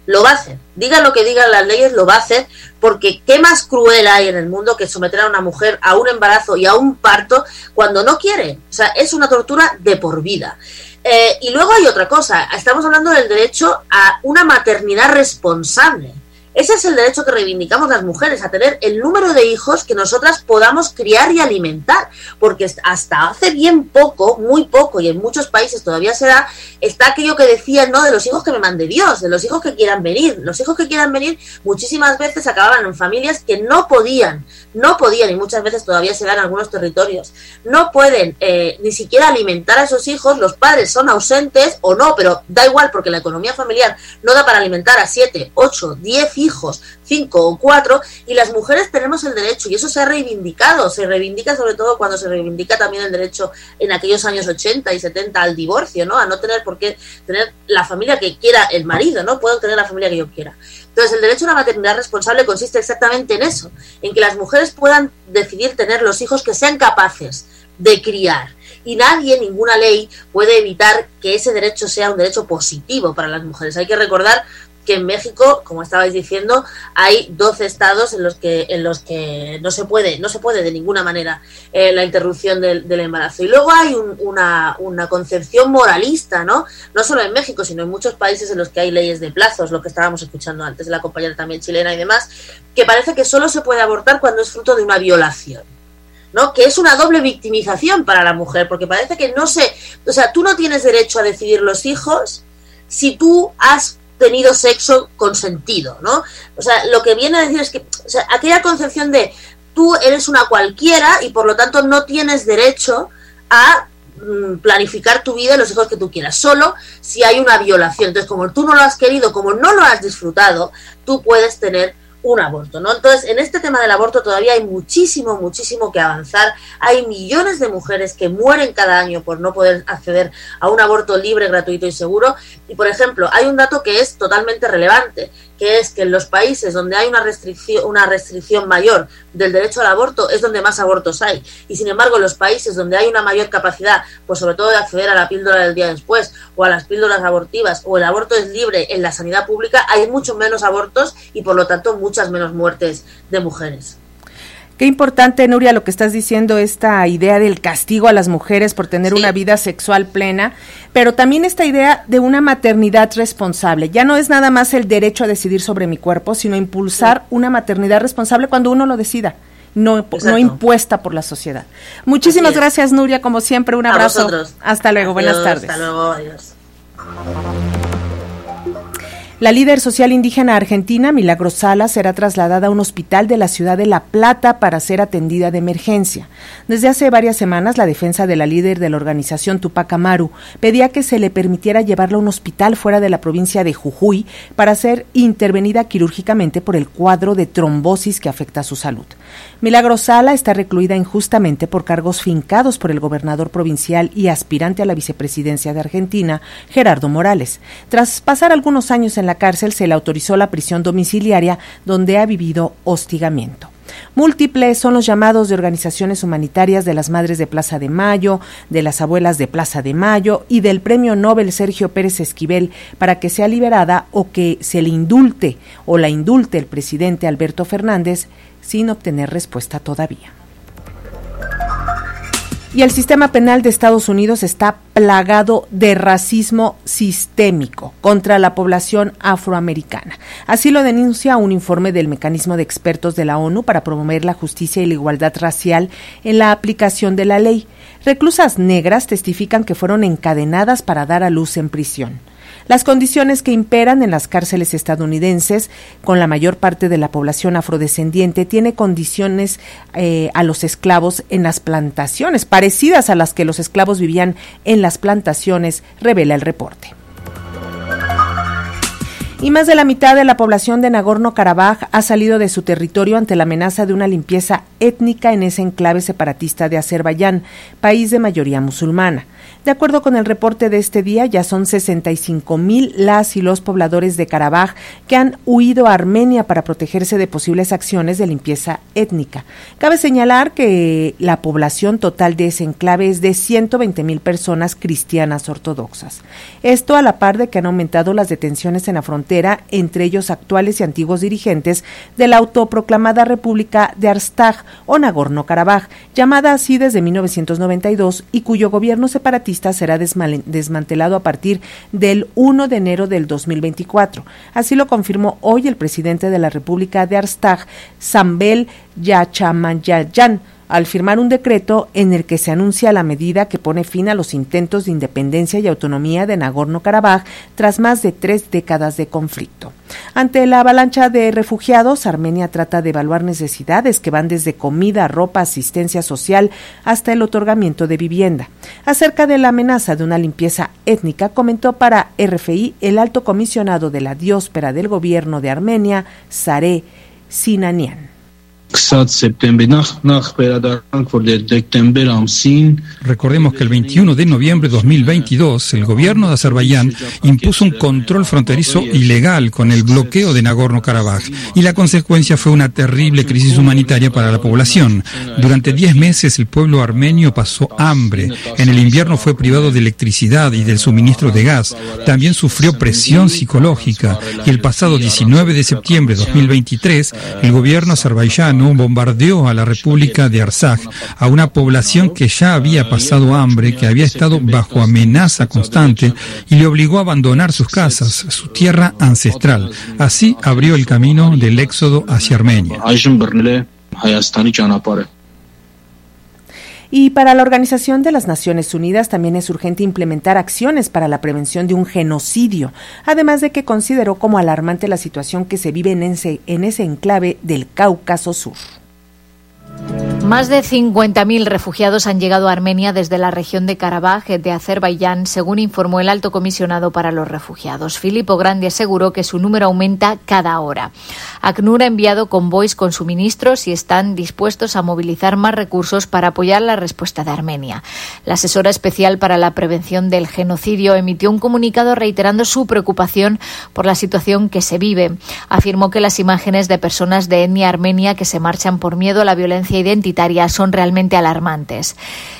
lo va a hacer. Digan lo que digan las leyes, lo va a hacer, porque qué más cruel hay en el mundo que someter a una mujer a un embarazo y a un parto cuando no quiere. O sea, es una tortura de por vida. Eh, y luego hay otra cosa, estamos hablando del derecho a una maternidad responsable. Ese es el derecho que reivindicamos las mujeres, a tener el número de hijos que nosotras podamos criar y alimentar, porque hasta hace bien poco, muy poco, y en muchos países todavía se da, está aquello que decían, ¿no? De los hijos que me mande Dios, de los hijos que quieran venir. Los hijos que quieran venir muchísimas veces acababan en familias que no podían, no podían, y muchas veces todavía se da en algunos territorios, no pueden eh, ni siquiera alimentar a esos hijos, los padres son ausentes o no, pero da igual porque la economía familiar no da para alimentar a siete, ocho, diez hijos hijos, cinco o cuatro, y las mujeres tenemos el derecho, y eso se ha reivindicado, se reivindica sobre todo cuando se reivindica también el derecho en aquellos años 80 y 70 al divorcio, ¿no? A no tener por qué tener la familia que quiera el marido, ¿no? Puedo tener la familia que yo quiera. Entonces, el derecho a una maternidad responsable consiste exactamente en eso, en que las mujeres puedan decidir tener los hijos que sean capaces de criar. Y nadie, ninguna ley, puede evitar que ese derecho sea un derecho positivo para las mujeres. Hay que recordar que en México, como estabais diciendo, hay 12 estados en los que en los que no se puede no se puede de ninguna manera eh, la interrupción del, embarazo. Y luego hay una, una, concepción moralista, ¿no? No solo en México, sino en muchos países en los que hay leyes de plazos, lo que estábamos escuchando antes de la compañera también chilena y demás, que parece que solo se puede abortar cuando es fruto de una violación. ¿no? Que es una doble victimización para la mujer, porque parece que no sé, o sea, tú no tienes derecho a decidir los hijos si tú has tenido sexo consentido, ¿no? O sea, lo que viene a decir es que, o sea, aquella concepción de tú eres una cualquiera y por lo tanto no tienes derecho a mm, planificar tu vida y los hijos que tú quieras, solo si hay una violación. Entonces, como tú no lo has querido, como no lo has disfrutado, tú puedes tener un aborto, ¿no? Entonces, en este tema del aborto todavía hay muchísimo, muchísimo que avanzar. Hay millones de mujeres que mueren cada año por no poder acceder a un aborto libre, gratuito y seguro. Y, por ejemplo, hay un dato que es totalmente relevante que es que en los países donde hay una restricción, una restricción mayor del derecho al aborto es donde más abortos hay. Y sin embargo, en los países donde hay una mayor capacidad, pues sobre todo de acceder a la píldora del día después o a las píldoras abortivas o el aborto es libre en la sanidad pública, hay mucho menos abortos y por lo tanto muchas menos muertes de mujeres. Qué importante, Nuria, lo que estás diciendo, esta idea del castigo a las mujeres por tener una vida sexual plena, pero también esta idea de una maternidad responsable. Ya no es nada más el derecho a decidir sobre mi cuerpo, sino impulsar una maternidad responsable cuando uno lo decida. No, no impuesta por la sociedad. Muchísimas gracias, Nuria, como siempre, un abrazo. Hasta luego, buenas tardes. Hasta luego, adiós. La líder social indígena argentina, Milagro Sala, será trasladada a un hospital de la ciudad de La Plata para ser atendida de emergencia. Desde hace varias semanas, la defensa de la líder de la organización Tupac Amaru pedía que se le permitiera llevarla a un hospital fuera de la provincia de Jujuy para ser intervenida quirúrgicamente por el cuadro de trombosis que afecta a su salud. Milagro Sala está recluida injustamente por cargos fincados por el gobernador provincial y aspirante a la vicepresidencia de Argentina, Gerardo Morales. Tras pasar algunos años en la cárcel, se le autorizó la prisión domiciliaria donde ha vivido hostigamiento. Múltiples son los llamados de organizaciones humanitarias de las Madres de Plaza de Mayo, de las Abuelas de Plaza de Mayo y del Premio Nobel Sergio Pérez Esquivel para que sea liberada o que se le indulte o la indulte el presidente Alberto Fernández sin obtener respuesta todavía. Y el sistema penal de Estados Unidos está plagado de racismo sistémico contra la población afroamericana. Así lo denuncia un informe del mecanismo de expertos de la ONU para promover la justicia y la igualdad racial en la aplicación de la ley. Reclusas negras testifican que fueron encadenadas para dar a luz en prisión. Las condiciones que imperan en las cárceles estadounidenses, con la mayor parte de la población afrodescendiente, tiene condiciones eh, a los esclavos en las plantaciones, parecidas a las que los esclavos vivían en las plantaciones, revela el reporte y más de la mitad de la población de Nagorno-Karabaj ha salido de su territorio ante la amenaza de una limpieza étnica en ese enclave separatista de Azerbaiyán, país de mayoría musulmana. De acuerdo con el reporte de este día, ya son 65 mil las y los pobladores de Karabaj que han huido a Armenia para protegerse de posibles acciones de limpieza étnica. Cabe señalar que la población total de ese enclave es de 120 mil personas cristianas ortodoxas. Esto a la par de que han aumentado las detenciones en la frontera, entre ellos actuales y antiguos dirigentes de la autoproclamada República de Arstag o Nagorno-Karabaj, llamada así desde 1992 y cuyo gobierno separatista será desmantelado a partir del 1 de enero del 2024. Así lo confirmó hoy el presidente de la República de Arstag, Sambel Yachamayayan al firmar un decreto en el que se anuncia la medida que pone fin a los intentos de independencia y autonomía de Nagorno-Karabaj tras más de tres décadas de conflicto. Ante la avalancha de refugiados, Armenia trata de evaluar necesidades que van desde comida, ropa, asistencia social hasta el otorgamiento de vivienda. Acerca de la amenaza de una limpieza étnica, comentó para RFI el alto comisionado de la dióspera del gobierno de Armenia, Sare Sinanian. Recordemos que el 21 de noviembre de 2022 el gobierno de Azerbaiyán impuso un control fronterizo ilegal con el bloqueo de Nagorno-Karabaj y la consecuencia fue una terrible crisis humanitaria para la población. Durante 10 meses el pueblo armenio pasó hambre. En el invierno fue privado de electricidad y del suministro de gas. También sufrió presión psicológica y el pasado 19 de septiembre de 2023 el gobierno bombardeó a la República de Arsaj, a una población que ya había pasado hambre, que había estado bajo amenaza constante y le obligó a abandonar sus casas, su tierra ancestral. Así abrió el camino del éxodo hacia Armenia. Y para la Organización de las Naciones Unidas también es urgente implementar acciones para la prevención de un genocidio, además de que consideró como alarmante la situación que se vive en ese, en ese enclave del Cáucaso Sur. Más de 50.000 refugiados han llegado a Armenia desde la región de Karabaj de Azerbaiyán, según informó el alto comisionado para los refugiados. Filippo Grandi aseguró que su número aumenta cada hora. ACNUR ha enviado convoys con suministros y están dispuestos a movilizar más recursos para apoyar la respuesta de Armenia. La asesora especial para la prevención del genocidio emitió un comunicado reiterando su preocupación por la situación que se vive. Afirmó que las imágenes de personas de etnia armenia que se marchan por miedo a la violencia identitaria son realmente alarmantes.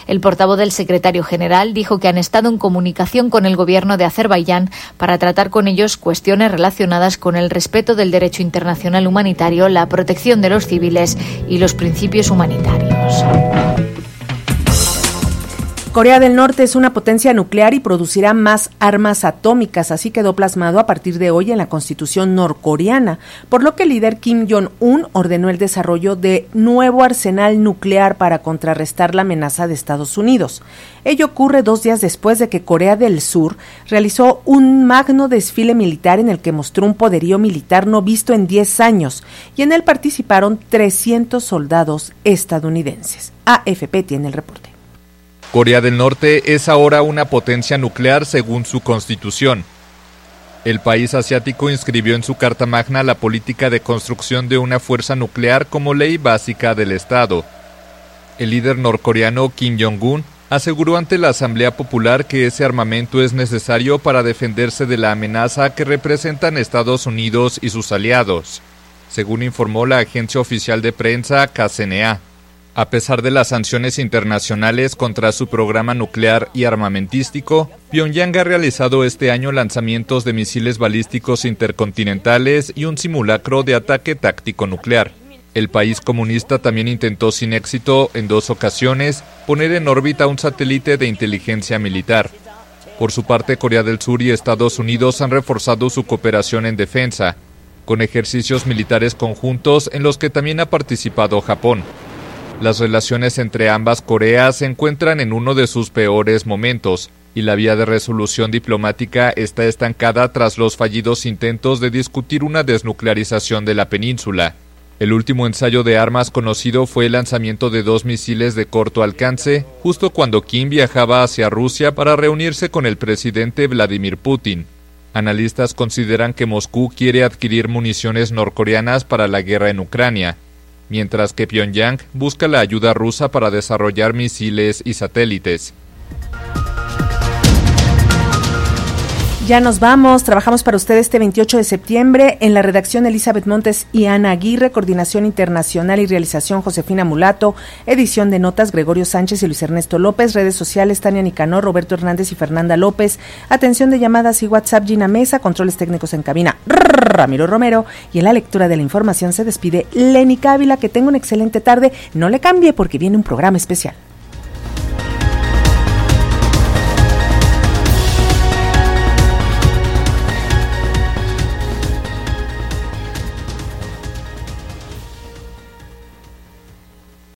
El portavoz del secretario general dijo que han estado en comunicación con el gobierno de Azerbaiyán para tratar con ellos cuestiones relacionadas con el respeto del derecho internacional humanitario, la protección de los civiles y los principios humanitarios. Corea del Norte es una potencia nuclear y producirá más armas atómicas, así quedó plasmado a partir de hoy en la constitución norcoreana, por lo que el líder Kim Jong-un ordenó el desarrollo de nuevo arsenal nuclear para contrarrestar la amenaza de Estados Unidos. Ello ocurre dos días después de que Corea del Sur realizó un magno desfile militar en el que mostró un poderío militar no visto en 10 años y en él participaron 300 soldados estadounidenses. AFP tiene el reporte. Corea del Norte es ahora una potencia nuclear según su constitución. El país asiático inscribió en su Carta Magna la política de construcción de una fuerza nuclear como ley básica del Estado. El líder norcoreano Kim Jong-un aseguró ante la Asamblea Popular que ese armamento es necesario para defenderse de la amenaza que representan Estados Unidos y sus aliados, según informó la agencia oficial de prensa KCNA. A pesar de las sanciones internacionales contra su programa nuclear y armamentístico, Pyongyang ha realizado este año lanzamientos de misiles balísticos intercontinentales y un simulacro de ataque táctico nuclear. El país comunista también intentó sin éxito en dos ocasiones poner en órbita un satélite de inteligencia militar. Por su parte, Corea del Sur y Estados Unidos han reforzado su cooperación en defensa, con ejercicios militares conjuntos en los que también ha participado Japón. Las relaciones entre ambas Coreas se encuentran en uno de sus peores momentos, y la vía de resolución diplomática está estancada tras los fallidos intentos de discutir una desnuclearización de la península. El último ensayo de armas conocido fue el lanzamiento de dos misiles de corto alcance, justo cuando Kim viajaba hacia Rusia para reunirse con el presidente Vladimir Putin. Analistas consideran que Moscú quiere adquirir municiones norcoreanas para la guerra en Ucrania, mientras que Pyongyang busca la ayuda rusa para desarrollar misiles y satélites. Ya nos vamos, trabajamos para usted este 28 de septiembre en la redacción Elizabeth Montes y Ana Aguirre, coordinación internacional y realización Josefina Mulato, edición de notas Gregorio Sánchez y Luis Ernesto López, redes sociales Tania Nicanor, Roberto Hernández y Fernanda López, atención de llamadas y WhatsApp Gina Mesa, controles técnicos en cabina Ramiro Romero y en la lectura de la información se despide Lenny Cávila, que tenga una excelente tarde, no le cambie porque viene un programa especial.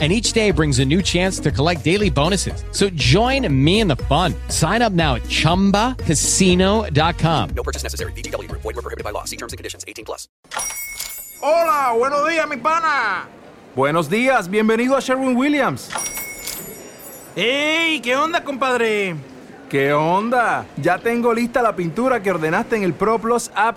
and each day brings a new chance to collect daily bonuses. So join me in the fun. Sign up now at ChumbaCasino.com. No purchase necessary. BGW. Void were prohibited by law. See terms and conditions. 18 plus. Hola, buenos días, mi pana. Buenos días, bienvenido a Sherwin Williams. ¡Ey! ¿Qué onda, compadre? ¿Qué onda? Ya tengo lista la pintura que ordenaste en el ProPlus app.